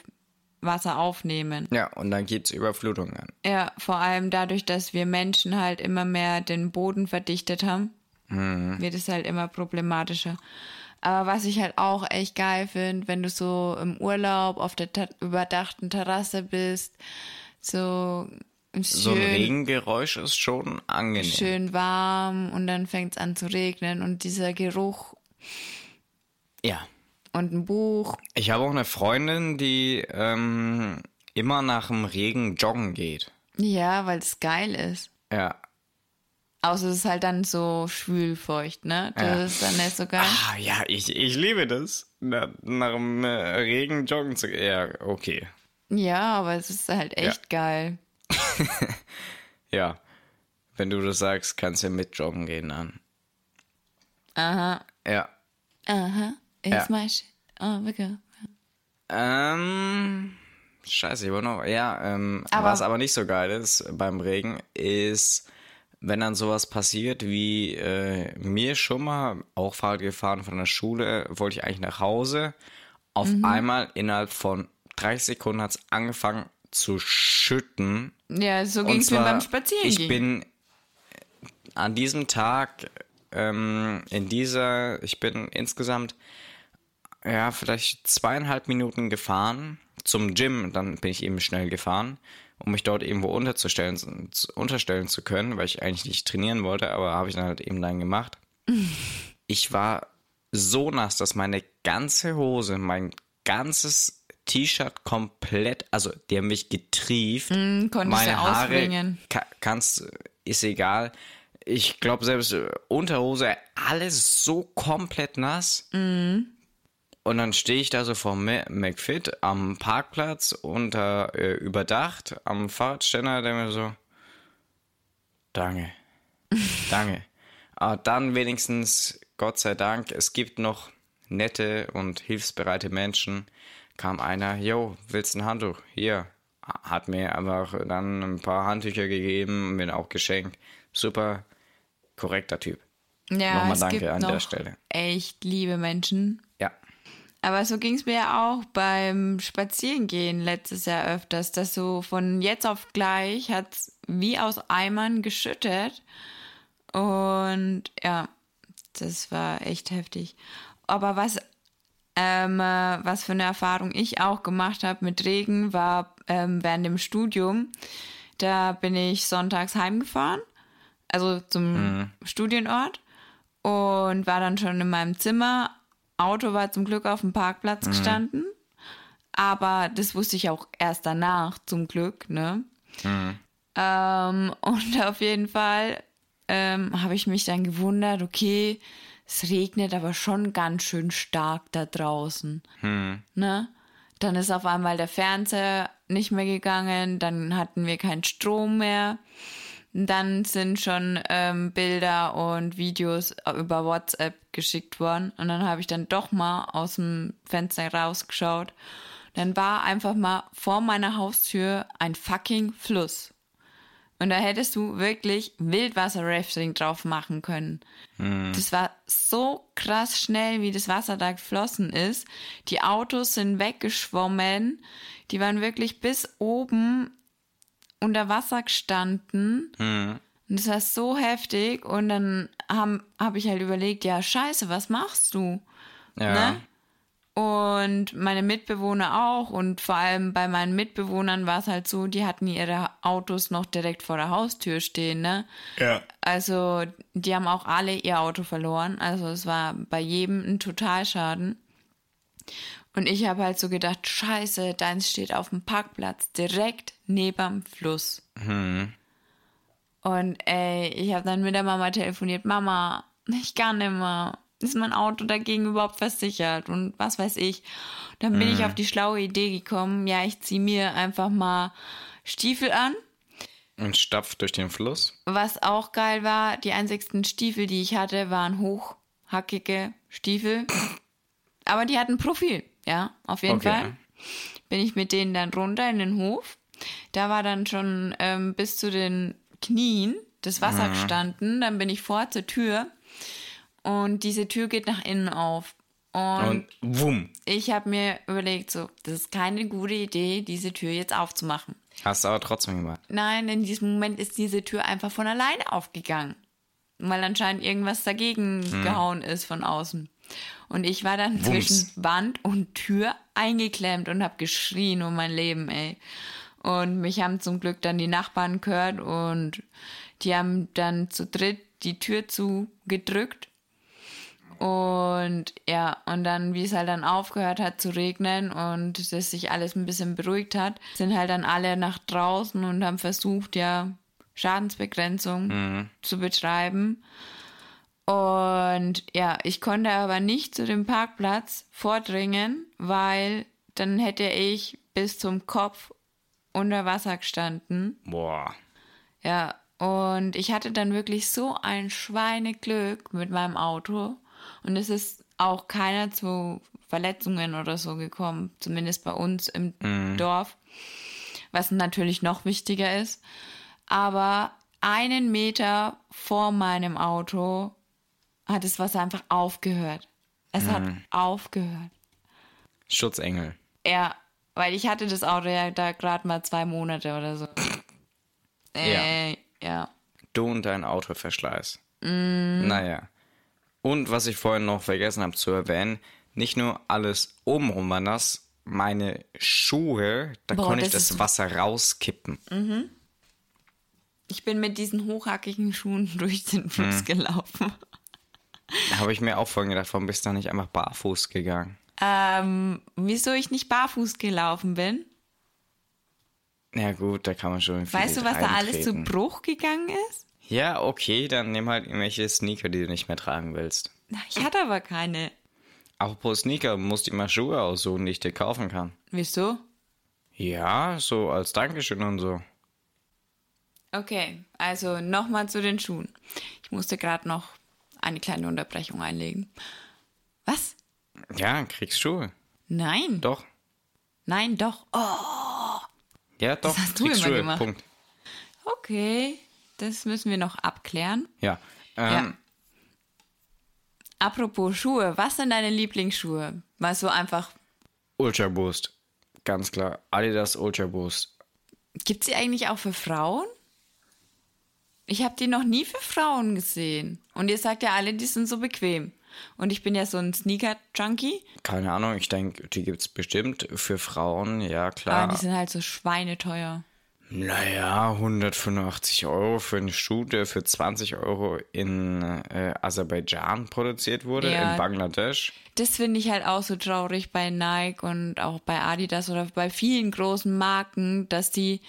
Wasser aufnehmen. Ja, und dann gibt's Überflutungen. Ja, vor allem dadurch, dass wir Menschen halt immer mehr den Boden verdichtet haben, wird es halt immer problematischer. Aber was ich halt auch echt geil finde, wenn du so im Urlaub auf der überdachten Terrasse bist, so schön, So ein Regengeräusch ist schon angenehm. schön warm und dann fängt es an zu regnen und dieser Geruch Ja. Und ein Buch. Ich habe auch eine Freundin, die ähm, immer nach dem Regen joggen geht. Ja, weil es geil ist. Ja. Außer es ist halt dann so schwülfeucht, ne? Das Ja. ist dann nicht so geil. Ah, ja, ich, ich liebe das. Na, nach dem äh, Regen joggen zu gehen. Ja, okay. Ja, aber es ist halt echt geil. Ja. Wenn du das sagst, kannst du mit joggen gehen dann. Aha, Ja. aha. My shit. Oh, we go. Ähm. Scheiße, ich wollte noch. Ja, ähm, Aber- was aber nicht so geil ist beim Regen, ist, wenn dann sowas passiert wie äh, mir schon mal, auch Fahrrad gefahren von der Schule, wollte ich eigentlich nach Hause. Auf einmal innerhalb von 30 Sekunden hat es angefangen zu schütten. Ja, so ging es mir beim Spazieren. Ich bin an diesem Tag ähm, in dieser, ich bin insgesamt ja vielleicht zweieinhalb Minuten gefahren zum Gym. Dann bin ich eben schnell gefahren, um mich dort irgendwo unterzustellen, zu- unterstellen zu können, weil ich eigentlich nicht trainieren wollte, aber habe ich dann halt eben dann gemacht. Ich war so nass, dass meine ganze Hose, mein ganzes T-Shirt komplett, also die haben mich getrieft. Konntest meine du Haare ausbringen. ka- kannst, ist egal. Ich glaube selbst Unterhose, alles so komplett nass. Mhm. Und dann stehe ich da so vor McFit am Parkplatz unter äh, überdacht am Fahrradständer, der mir so, danke, danke. Aber dann wenigstens, Gott sei Dank, es gibt noch nette und hilfsbereite Menschen. Kam einer, yo, willst ein Handtuch? Hier. Hat mir einfach dann ein paar Handtücher gegeben, mir auch geschenkt. Super korrekter Typ. ja, Nochmal es danke gibt an noch der Stelle. echt liebe Menschen. Aber so ging es mir ja auch beim Spazierengehen letztes Jahr öfters, dass so von jetzt auf gleich hat wie aus Eimern geschüttet. Und ja, das war echt heftig. Aber was, ähm, äh, was für eine Erfahrung ich auch gemacht habe mit Regen, war ähm, während dem Studium. Da bin ich sonntags heimgefahren, also zum Studienort und war dann schon in meinem Zimmer. Auto war zum Glück auf dem Parkplatz gestanden. Aber das wusste ich auch erst danach, zum Glück, ne? Ähm, und auf jeden Fall ähm, habe ich mich dann gewundert, okay, es regnet aber schon ganz schön stark da draußen. Ne? Dann ist auf einmal der Fernseher nicht mehr gegangen, dann hatten wir keinen Strom mehr. Dann sind schon ähm, Bilder und Videos über WhatsApp geschickt worden. Und dann habe ich dann doch mal aus dem Fenster rausgeschaut. Dann war einfach mal vor meiner Haustür ein fucking Fluss. Und da hättest du wirklich Wildwasser-Rafting drauf machen können. Das war so krass schnell, wie das Wasser da geflossen ist. Die Autos sind weggeschwommen. Die waren wirklich bis oben unter Wasser gestanden. Und das war so heftig. Und dann habe hab ich halt überlegt, ja, scheiße, was machst du? Ja. Ne? Und meine Mitbewohner auch. Und vor allem bei meinen Mitbewohnern war es halt so, die hatten ihre Autos noch direkt vor der Haustür stehen, ne? Ja. Also, die haben auch alle ihr Auto verloren. Also, es war bei jedem ein Totalschaden. Und ich habe halt so gedacht, scheiße, deins steht auf dem Parkplatz direkt neben Fluss. Und ey, ich habe dann mit der Mama telefoniert, Mama, ich kann nicht mehr. Ist mein Auto dagegen überhaupt versichert? Und was weiß ich. Dann bin ich auf die schlaue Idee gekommen, ja, ich ziehe mir einfach mal Stiefel an. Und stapft durch den Fluss. Was auch geil war, die einzigsten Stiefel, die ich hatte, waren hochhackige Stiefel. Aber die hatten Profil, ja, auf jeden Okay. Fall. Bin ich mit denen dann runter in den Hof. Da war dann schon ähm, bis zu den Knien das Wasser gestanden. Dann bin ich vor zur Tür und diese Tür geht nach innen auf. Und, Und wumm. ich habe mir überlegt, so, das ist keine gute Idee, diese Tür jetzt aufzumachen. Hast du aber trotzdem gemacht. Nein, in diesem Moment ist diese Tür einfach von alleine aufgegangen. Weil anscheinend irgendwas dagegen gehauen ist von außen. Und ich war dann Wumms. zwischen Wand und Tür eingeklemmt und habe geschrien um mein Leben, ey. Und mich haben zum Glück dann die Nachbarn gehört und die haben dann zu dritt die Tür zugedrückt. Und ja, und dann, wie es halt dann aufgehört hat zu regnen und es sich alles ein bisschen beruhigt hat, sind halt dann alle nach draußen und haben versucht, ja, Schadensbegrenzung zu betreiben. Und ja, ich konnte aber nicht zu dem Parkplatz vordringen, weil dann hätte ich bis zum Kopf unter Wasser gestanden. Boah. Ja, und ich hatte dann wirklich so ein Schweineglück mit meinem Auto. Und es ist auch keiner zu Verletzungen oder so gekommen, zumindest bei uns im Dorf, was natürlich noch wichtiger ist. Aber einen Meter vor meinem Auto hat das Wasser einfach aufgehört. Es hat aufgehört. Schutzengel. Ja, weil ich hatte das Auto ja da gerade mal zwei Monate oder so. Äh, ja. Du und dein Autoverschleiß. Naja. Und was ich vorhin noch vergessen habe zu erwähnen, nicht nur alles obenrum war nass, meine Schuhe, da Boah, konnte ich das Wasser rauskippen. Ich bin mit diesen hochhackigen Schuhen durch den Fluss gelaufen. Habe ich mir auch vorhin gedacht, warum bist du da nicht einfach barfuß gegangen? Ähm, wieso ich nicht barfuß gelaufen bin? Ja gut, da kann man schon viel Weißt du, was da alles zu. Bruch gegangen ist? Ja, okay, dann nimm halt irgendwelche Sneaker, die du nicht mehr tragen willst. Na, Ich hatte aber keine. Apropos Sneaker, musst dir mal Schuhe aussuchen, die ich dir kaufen kann. Wieso? Ja, so als Dankeschön und so. Okay, also nochmal zu den Schuhen. Ich musste gerade noch eine kleine Unterbrechung einlegen. Was? Ja, kriegst Schuhe. Nein. Doch. Nein, doch. Oh, Ja, doch. hast du immer gemacht. Punkt. okay. Das müssen wir noch abklären. Ja. Ähm, Ja. Apropos Schuhe, was sind deine Lieblingsschuhe? Mal so einfach, Ultra Boost. Ganz klar. Adidas Ultra Boost. gibt sie eigentlich auch für Frauen? Ich habe die noch nie für Frauen gesehen. Und ihr sagt ja alle, die sind so bequem. Und ich bin ja so ein Sneaker-Junkie. Keine Ahnung, ich denke, die gibt's bestimmt für Frauen, ja Aber klar. die sind halt so schweineteuer. Naja, 185 Euro für einen Schuh, der für 20 Euro in äh, Aserbaidschan produziert wurde, Ja. in Bangladesch. Das finde ich halt auch so traurig bei Nike und auch bei Adidas oder bei vielen großen Marken, dass die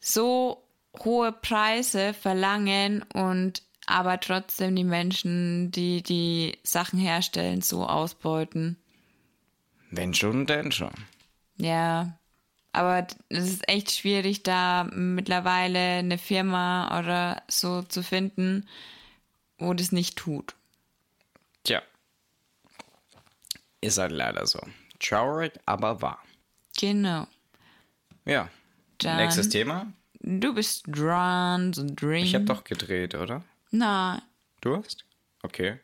so hohe Preise verlangen und aber trotzdem die Menschen, die die Sachen herstellen, so ausbeuten. Wenn schon, denn schon. Ja, aber es ist echt schwierig, da mittlerweile eine Firma oder so zu finden, wo das nicht tut. Tja. Ist halt leider so. Traurig, aber wahr. Genau. Ja. Dann- Nächstes Thema. Du bist dran, so drink. Ich habe doch gedreht, oder? Nein, Du hast? Okay.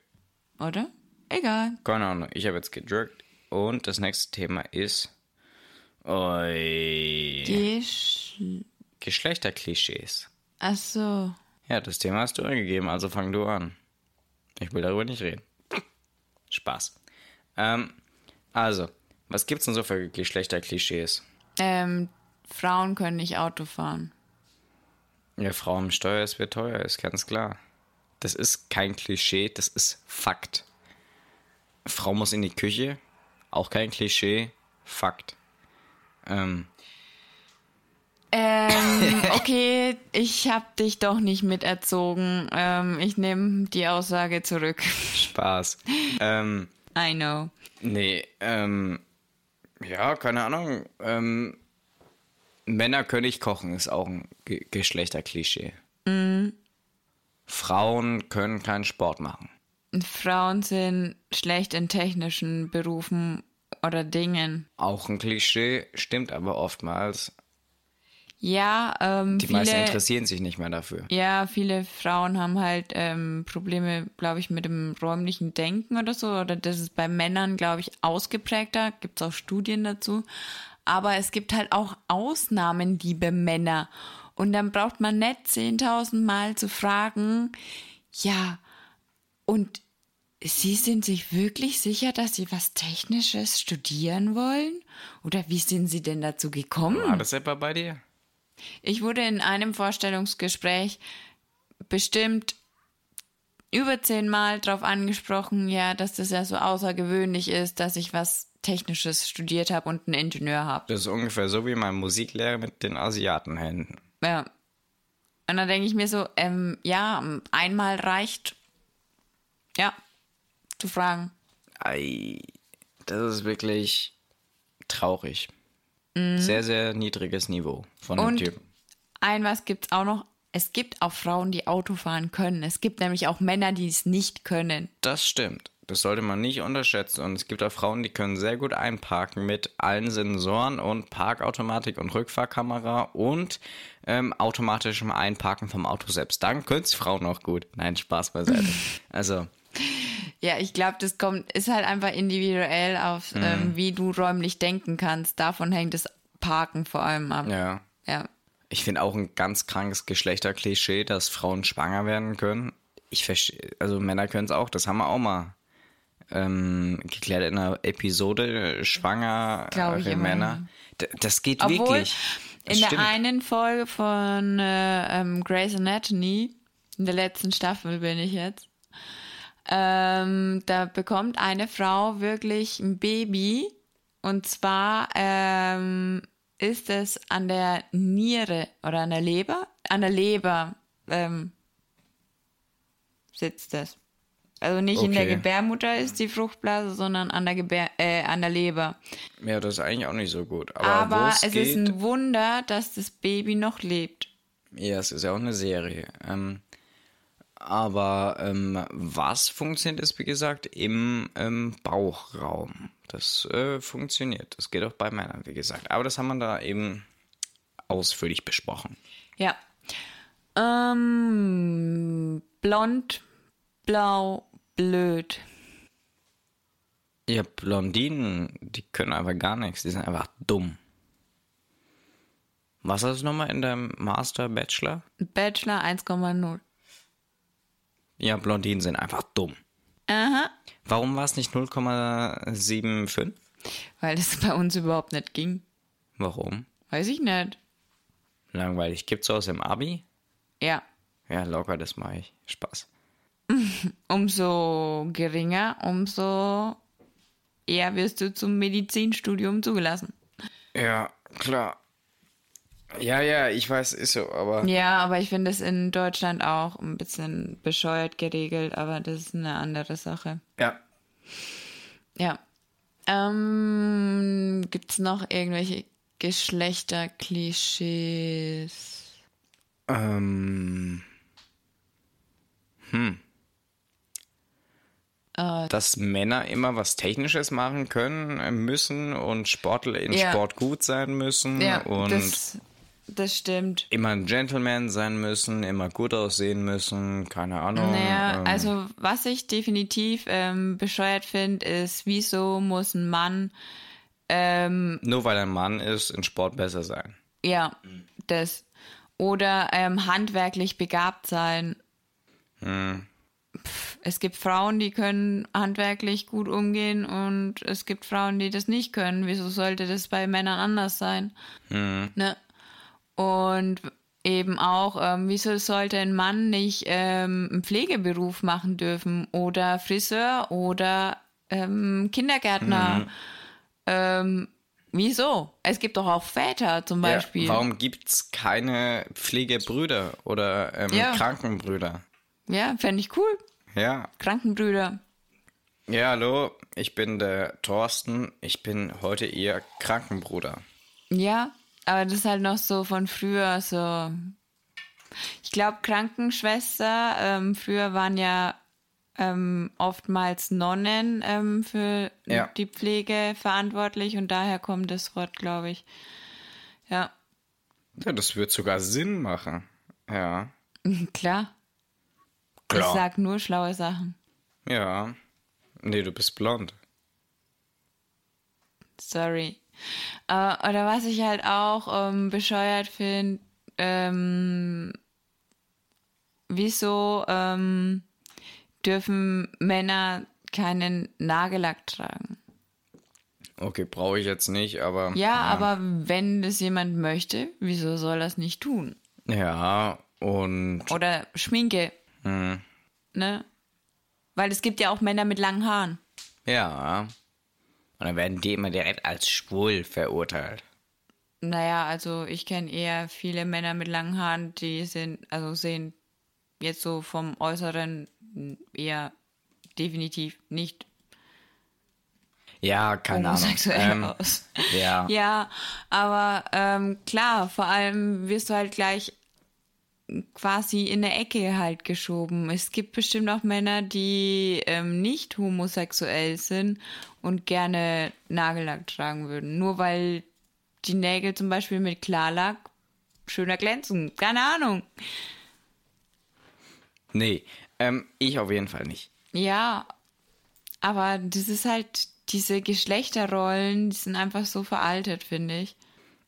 oder? Egal. Keine Ahnung. Ich habe jetzt gedrückt. Und das nächste Thema ist. Oi. Gesch Geschlechterklischees. Ach so. Ja, das Thema hast du angegeben, also fang du an. Ich will darüber nicht reden. Spaß. Ähm, also, was gibt's denn so für Geschlechterklischees? Ähm, Frauen können nicht Auto fahren. Ja, Frau im Steuer, es wird teuer, ist ganz klar. Das ist kein Klischee, das ist Fakt. Frau muss in die Küche, auch kein Klischee, Fakt. Ähm, Ähm, okay, ich hab dich doch nicht miterzogen. Ähm, ich nehme die Aussage zurück. Spaß. ähm, I know. nee, ähm, ja, keine Ahnung. Ähm, Männer können nicht kochen, ist auch ein Ge Geschlechterklischee. Frauen können keinen Sport machen. Frauen sind schlecht in technischen Berufen oder Dingen. Auch ein Klischee, stimmt aber oftmals. Ja, ähm, Die meisten viele, interessieren sich nicht mehr dafür. ja, viele Frauen haben halt ähm, Probleme, glaube ich, mit dem räumlichen Denken oder so. Oder das ist bei Männern, glaube ich, ausgeprägter. Gibt es auch Studien dazu. Aber es gibt halt auch Ausnahmen, liebe Männer. Und dann braucht man nicht 10.000 Mal zu fragen, ja, und Sie sind sich wirklich sicher, dass Sie was Technisches studieren wollen? Oder wie sind Sie denn dazu gekommen? War das etwa bei dir? Ich wurde in einem Vorstellungsgespräch bestimmt über zehnmal darauf angesprochen, ja, dass das ja so außergewöhnlich ist, dass ich was Technisches studiert habe und einen Ingenieur habe. Das ist ungefähr so wie mein Musiklehrer mit den Asiatenhänden. Ja. Und dann denke ich mir so, ähm, ja, einmal reicht, ja, zu fragen. Ei, das ist wirklich traurig. Mhm. Sehr, sehr niedriges Niveau von dem Und Typen. ein was gibt's auch noch. Es gibt auch Frauen, die Auto fahren können. Es gibt nämlich auch Männer, die es nicht können. Das stimmt. Das sollte man nicht unterschätzen. Und es gibt auch Frauen, die können sehr gut einparken mit allen Sensoren und Parkautomatik und Rückfahrkamera und ähm, automatischem Einparken vom Auto selbst. Dann können es Frauen auch gut. Nein, Spaß beiseite. also, Ja, ich glaube, das kommt, ist halt einfach individuell auf, Mhm. ähm, wie du räumlich denken kannst. Davon hängt das Parken vor allem ab. ja. Ja. Ich finde auch ein ganz krankes Geschlechterklischee, dass Frauen schwanger werden können. Ich verstehe, also Männer können es auch, das haben wir auch mal ähm, geklärt in einer Episode, schwangere Glaub ich immer, Männer. D das geht Obwohl, wirklich. Das in der stimmt. einen Folge von äh, ähm, Grey's Anatomy, in der letzten Staffel bin ich jetzt, ähm, da bekommt eine Frau wirklich ein Baby. Und zwar ähm, ist es an der Niere oder an der Leber? An der Leber ähm, sitzt es. Also nicht in der Okay. Gebärmutter ist die Fruchtblase, sondern an der, Gebär äh, an der Leber. Ja, das ist eigentlich auch nicht so gut. Aber, Aber es geht, ist ein Wunder, dass das Baby noch lebt. Ja, es ist ja auch eine Serie. Ähm, aber ähm, was funktioniert, ist wie gesagt im ähm, Bauchraum. Das äh, funktioniert. Das geht auch bei Männern, wie gesagt. Aber das haben wir da eben ausführlich besprochen. Ja. Ähm, blond, blau, blöd. Ja, Blondinen, die können einfach gar nichts. Die sind einfach dumm. Was ist das nochmal in deinem Master, Bachelor? Bachelor 1,0. Ja, Blondinen sind einfach dumm. Aha. Warum war es nicht 0,75? Weil das bei uns überhaupt nicht ging. Warum? Weiß ich nicht. Langweilig. Gibt's sowas im Abi? Ja. Ja, locker, das mache ich. Spaß. Umso geringer, umso eher wirst du zum Medizinstudium zugelassen. Ja, klar. Ja, ja, ich weiß, ist so, aber. Ja, aber ich finde es in Deutschland auch ein bisschen bescheuert geregelt, aber das ist eine andere Sache. Ja. Ja. Ähm, Gibt es noch irgendwelche Geschlechterklischees? Ähm. Hm. Äh, Dass Männer immer was Technisches machen können, äh, müssen und Sportler in Ja. Sport gut sein müssen ja, und das, das stimmt. immer ein Gentleman sein müssen, immer gut aussehen müssen, keine Ahnung. Naja, ähm, also was ich definitiv ähm, bescheuert finde, ist, wieso muss ein Mann, ähm, Nur weil er ein Mann ist, in Sport besser sein. ja, das, oder ähm, handwerklich begabt sein. Hm. Es gibt Frauen, die können handwerklich gut umgehen und es gibt Frauen, die das nicht können. Wieso sollte das bei Männern anders sein? Ne? Und eben auch, ähm, wieso sollte ein Mann nicht ähm, einen Pflegeberuf machen dürfen oder Friseur oder ähm, Kindergärtner? Ähm, wieso? Es gibt doch auch Väter zum Ja, Beispiel. warum gibt's keine Pflegebrüder oder ähm, Ja. Krankenbrüder? Ja, fände ich cool. Ja, Krankenbrüder. Ja, hallo, ich bin der Thorsten. Ich bin heute Ihr Krankenbruder. Ja, aber das ist halt noch so von früher so. Ich glaube, Krankenschwester, ähm, früher waren ja ähm, oftmals Nonnen ähm, für Ja. die Pflege verantwortlich und daher kommt das Wort, glaube ich. Ja, Ja, das wird sogar Sinn machen. Ja. klar. Klar. Ich sag nur schlaue Sachen. Ja. Nee, du bist blond. Sorry. Äh, oder was ich halt auch ähm, bescheuert finde, ähm, wieso ähm, dürfen Männer keinen Nagellack tragen? Okay, brauche ich jetzt nicht, aber. Ja, aber wenn das jemand möchte, wieso soll das nicht tun? Ja, und. Oder Schminke, Hm, ne? Weil es gibt ja auch Männer mit langen Haaren. ja. Und dann werden die immer direkt als schwul verurteilt. Naja, also ich kenne eher viele Männer mit langen Haaren, die sind, also sehen jetzt so vom Äußeren eher definitiv nicht Ja, keine Ahnung. Ähm, aus. ja. Ja, aber ähm, klar, vor allem wirst du halt gleich quasi in der Ecke halt geschoben. Es gibt bestimmt auch Männer, die ähm, nicht homosexuell sind und gerne Nagellack tragen würden. Nur weil die Nägel zum Beispiel mit Klarlack schöner glänzen. Keine Ahnung. Nee, ähm, ich auf jeden Fall nicht. Ja, aber das ist halt, diese Geschlechterrollen, die sind einfach so veraltet, finde ich.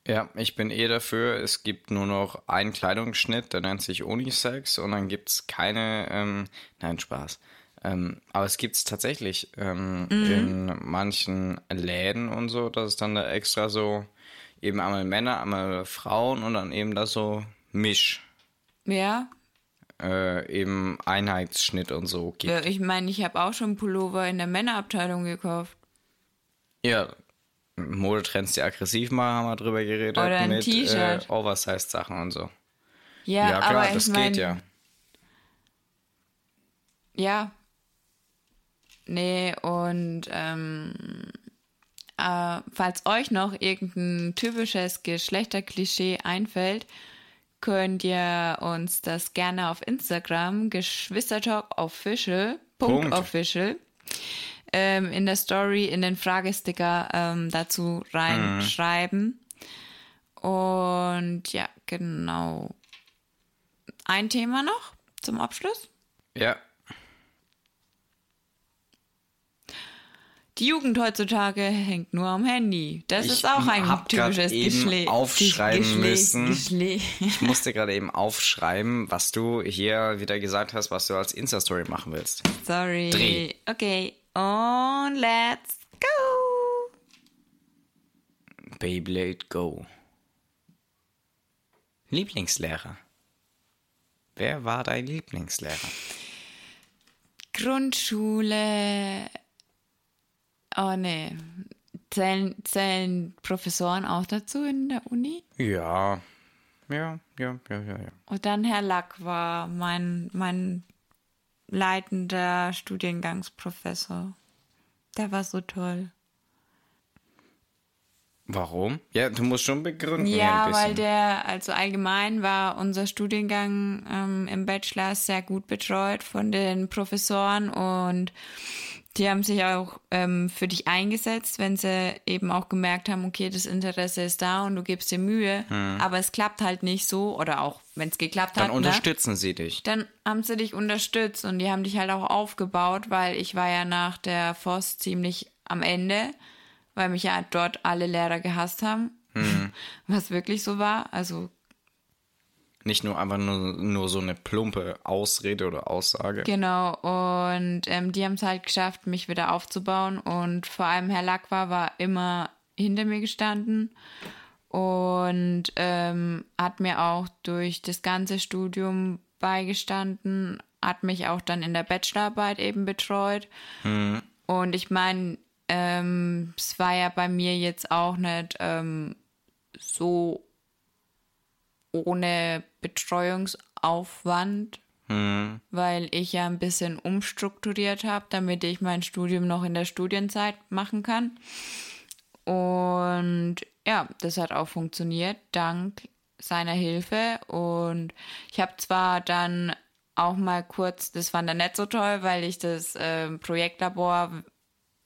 Ja, ich bin eh dafür. Es gibt nur noch einen Kleidungsschnitt, der nennt sich Unisex und dann gibt's keine, ähm, nein, Spaß. Ähm, aber es gibt's tatsächlich ähm, in manchen Läden und so, dass es dann da extra so eben einmal Männer, einmal Frauen und dann eben da so Misch, Ja, äh, eben Einheitsschnitt und so gibt. Ja, ich meine, ich habe auch schon Pullover in der Männerabteilung gekauft. Ja, Modetrends, die aggressiv machen, haben wir drüber geredet. Oder ein mit T-Shirt. Äh, Oversized-Sachen und so. Ja, Ja, klar, aber das mein, geht ja. Ja. Nee, und ähm, äh, falls euch noch irgendein typisches Geschlechterklischee einfällt, könnt ihr uns das gerne auf Instagram Geschwistertalk Official, Punkt Punkt. Official, ähm, in der Story, in den Fragesticker ähm, dazu reinschreiben. Und ja, genau. Ein Thema noch zum Abschluss. Ja, Die Jugend heutzutage hängt nur am Handy. Das Ich ist auch ein typisches eben Geschle aufschreiben Geschle müssen. Geschle Ich musste gerade eben aufschreiben, was du hier wieder gesagt hast, was du als Insta-Story machen willst. Sorry. Dreh. Okay, und let's go. Beyblade Go. Lieblingslehrer. Wer war dein Lieblingslehrer? Grundschule. Oh nee. Zählen, zählen Professoren auch dazu in der Uni? Ja. Ja, ja, ja, ja, ja. Und dann Herr Lack war mein, mein leitender Studiengangsprofessor. Der war so toll. Warum? Ja, du musst schon begründen. Ja, ein weil der, also allgemein war unser Studiengang ähm, im Bachelor sehr gut betreut von den Professoren und die haben sich auch ähm, für dich eingesetzt, wenn sie eben auch gemerkt haben, okay, das Interesse ist da und du gibst dir Mühe, aber es klappt halt nicht so oder auch wenn es geklappt Hm. Dann hat, ne? unterstützen sie dich. dann haben sie dich unterstützt und die haben dich halt auch aufgebaut, weil ich war ja nach der FOS ziemlich am Ende, weil mich ja dort alle Lehrer gehasst haben, was wirklich so war. Also Nicht nur einfach nur, nur so eine plumpe Ausrede oder Aussage. genau und ähm, die haben es halt geschafft, mich wieder aufzubauen und vor allem Herr Lacqua war immer hinter mir gestanden und ähm, hat mir auch durch das ganze Studium beigestanden, hat mich auch dann in der Bachelorarbeit eben betreut. Und ich meine, ähm, es war ja bei mir jetzt auch nicht ähm, so ohne Betreuungsaufwand, weil ich ja ein bisschen umstrukturiert habe, damit ich mein Studium noch in der Studienzeit machen kann. Und ja, das hat auch funktioniert, dank seiner Hilfe. Und ich habe zwar dann auch mal kurz, das fand er nicht so toll, weil ich das ähm, Projektlabor,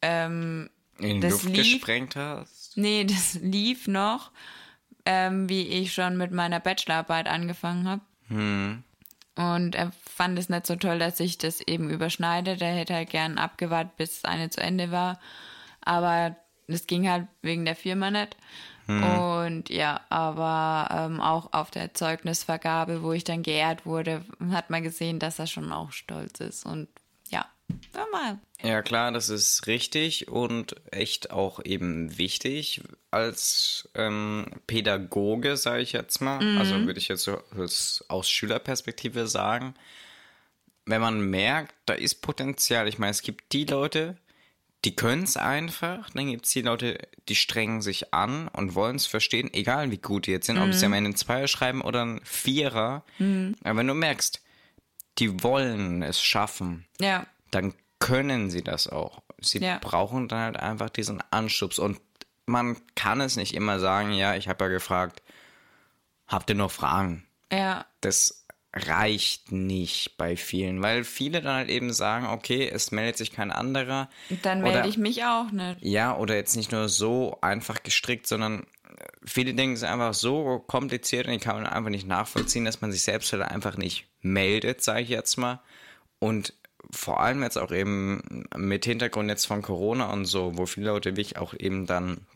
ähm, In die Das Luft lief- gesprengt hast. nee, das lief noch, ähm, wie ich schon mit meiner Bachelorarbeit angefangen habe. Und er fand es nicht so toll, dass ich das eben überschneide. Der hätte halt gern abgewartet, bis eine zu Ende war. Aber das ging halt wegen der Firma nicht. Und ja, aber ähm, auch auf der Zeugnisvergabe, wo ich dann geehrt wurde, hat man gesehen, dass er schon auch stolz ist. Und hör mal. Ja, klar, das ist richtig und echt auch eben wichtig als ähm, Pädagoge, sage ich jetzt mal. Also würde ich jetzt so aus, Schülerperspektive sagen. Wenn man merkt, da ist Potenzial. Ich meine, es gibt die Leute, die können es einfach. Dann gibt es die Leute, die strengen sich an und wollen es verstehen, egal wie gut die jetzt sind, ob sie am Ende einen Zweier schreiben oder einen Vierer. Aber wenn du merkst, die wollen es schaffen, Ja, dann können sie das auch. Sie Ja. brauchen dann halt einfach diesen Anschubs. Und man kann es nicht immer sagen, ja, ich habe ja gefragt, habt ihr noch Fragen? ja, Das reicht nicht bei vielen, weil viele dann halt eben sagen, okay, es meldet sich kein anderer. dann Oder- melde ich mich auch nicht. Ja, oder jetzt nicht nur so einfach gestrickt, sondern viele Dinge sind einfach so kompliziert und die kann man einfach nicht nachvollziehen, dass man sich selbst halt einfach nicht meldet, sage ich jetzt mal. Und vor allem jetzt auch eben mit Hintergrund jetzt von Corona und so, wo viele Leute wirklich auch eben dann,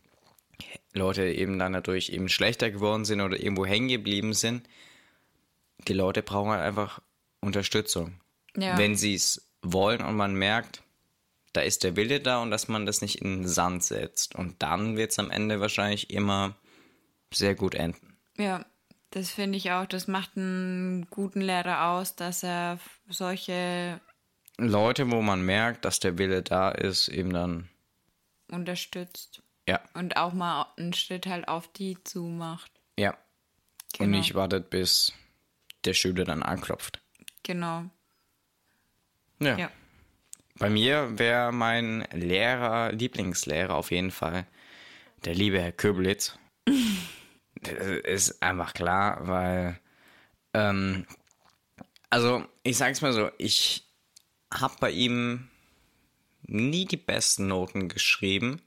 Leute eben dann dadurch eben schlechter geworden sind oder irgendwo hängen geblieben sind, die Leute brauchen halt einfach Unterstützung. Ja. Wenn sie es wollen und man merkt, da ist der Wille da und dass man das nicht in den Sand setzt. Und dann wird es am Ende wahrscheinlich immer sehr gut enden. Ja, das finde ich auch. Das macht einen guten Lehrer aus, dass er solche Leute, wo man merkt, dass der Wille da ist, eben dann, unterstützt ja, und auch mal einen Schritt halt auf die zumacht. ja. Und Genau. nicht wartet, bis der Schüler dann anklopft. Genau. Ja. Ja. Bei mir wäre mein Lehrer, Lieblingslehrer auf jeden Fall der liebe Herr Köbelitz. das ist einfach klar, weil, ähm, also ich sag's mal so, ich habe bei ihm nie die besten Noten geschrieben,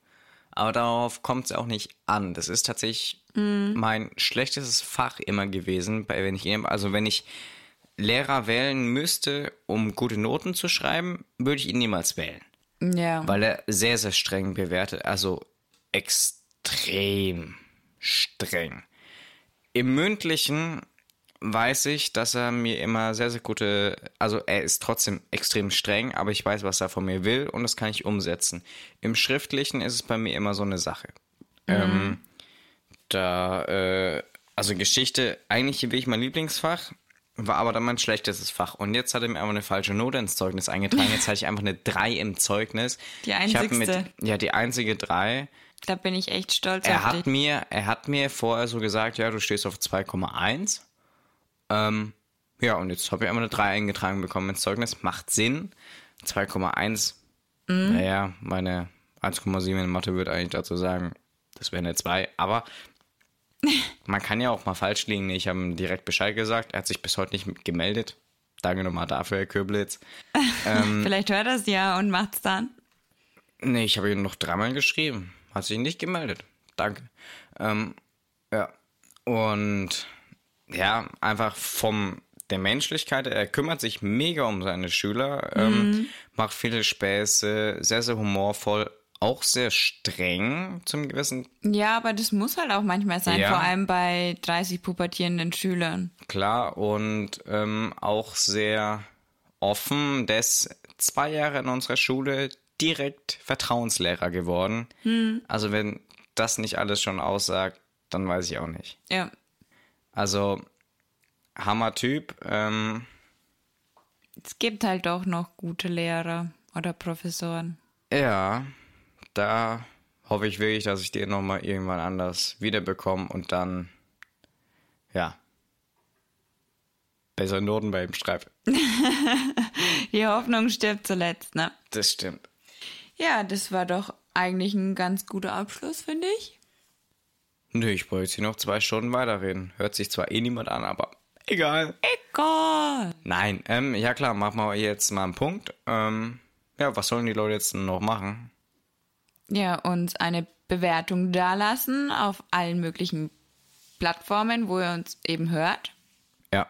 aber darauf kommt es auch nicht an. Das ist tatsächlich mein schlechtestes Fach immer gewesen, bei wenn ich also wenn ich Lehrer wählen müsste, um gute Noten zu schreiben, würde ich ihn niemals wählen. Ja. Weil er sehr, sehr streng bewertet. Also extrem streng. Im mündlichen weiß ich, dass er mir immer sehr, sehr gute, also er ist trotzdem extrem streng, aber ich weiß, was er von mir will und das kann ich umsetzen. Im schriftlichen ist es bei mir immer so eine Sache. Ähm, da, äh, Also Geschichte, eigentlich wirklich mein Lieblingsfach, war aber dann mein schlechtestes Fach. Und jetzt hat er mir einfach eine falsche Note ins Zeugnis eingetragen. Jetzt hatte ich einfach eine 3 im Zeugnis. Die Ich mit, ja, die einzige 3. Da bin ich echt stolz Er auf hat dich. mir, er hat mir vorher so gesagt, ja, du stehst auf 2,1. Ähm, ja, und jetzt habe ich einmal eine 3 eingetragen bekommen ins Zeugnis. Macht Sinn. 2,1. Mhm. Naja, meine 1,7 in Mathe würde eigentlich dazu sagen, das wäre eine 2. Aber man kann ja auch mal falsch liegen. Ich habe ihm direkt Bescheid gesagt. Er hat sich bis heute nicht gemeldet. Danke nochmal dafür, Herr Köblitz. Vielleicht hört er es ja und macht's dann. Nee, ich habe ihn noch dreimal geschrieben. Hat sich nicht gemeldet. Danke. Ähm, ja. Und ja, einfach vom der Menschlichkeit, er kümmert sich mega um seine Schüler, ähm, macht viele Späße, sehr, sehr humorvoll, auch sehr streng zum gewissen Ja, aber das muss halt auch manchmal sein, Ja. vor allem bei 30 pubertierenden Schülern. klar und ähm, auch sehr offen. Der ist zwei Jahre in unserer Schule direkt Vertrauenslehrer geworden. Also wenn das nicht alles schon aussagt, dann weiß ich auch nicht. Ja. Also Hammer-Typ. Ähm, Es gibt halt auch noch gute Lehrer oder Professoren. ja, da hoffe ich wirklich, dass ich den nochmal irgendwann anders wiederbekomme und dann, ja, bessere Noten bei ihm schreibe. Die Hoffnung stirbt zuletzt, ne? Das stimmt. Ja, das war doch eigentlich ein ganz guter Abschluss, finde ich. Nö, ich brauche jetzt hier noch zwei Stunden weiterreden. Hört sich zwar eh niemand an, aber egal. Egal. Nein, ähm, ja klar, machen wir jetzt mal einen Punkt. Ähm, ja, was sollen die Leute jetzt noch machen? Ja, uns eine Bewertung dalassen auf allen möglichen Plattformen, wo ihr uns eben hört. Ja,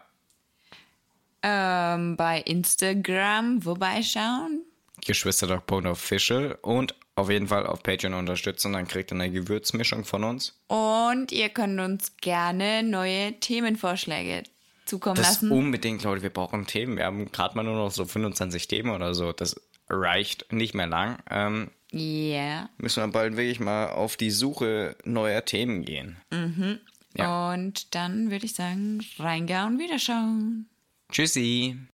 Ähm, bei Instagram vorbeischauen. geschwisterdog.official und auf jeden Fall auf Patreon unterstützen, dann kriegt ihr eine Gewürzmischung von uns. Und ihr könnt uns gerne neue Themenvorschläge zukommen Das lassen. unbedingt, Leute, wir brauchen Themen. Wir haben gerade mal nur noch so 25 Themen oder so. Das reicht nicht mehr lang. Ähm, Ja. müssen wir bald wirklich mal auf die Suche neuer Themen gehen. Ja. Und dann würde ich sagen, reingauen, wiederschauen. Tschüssi.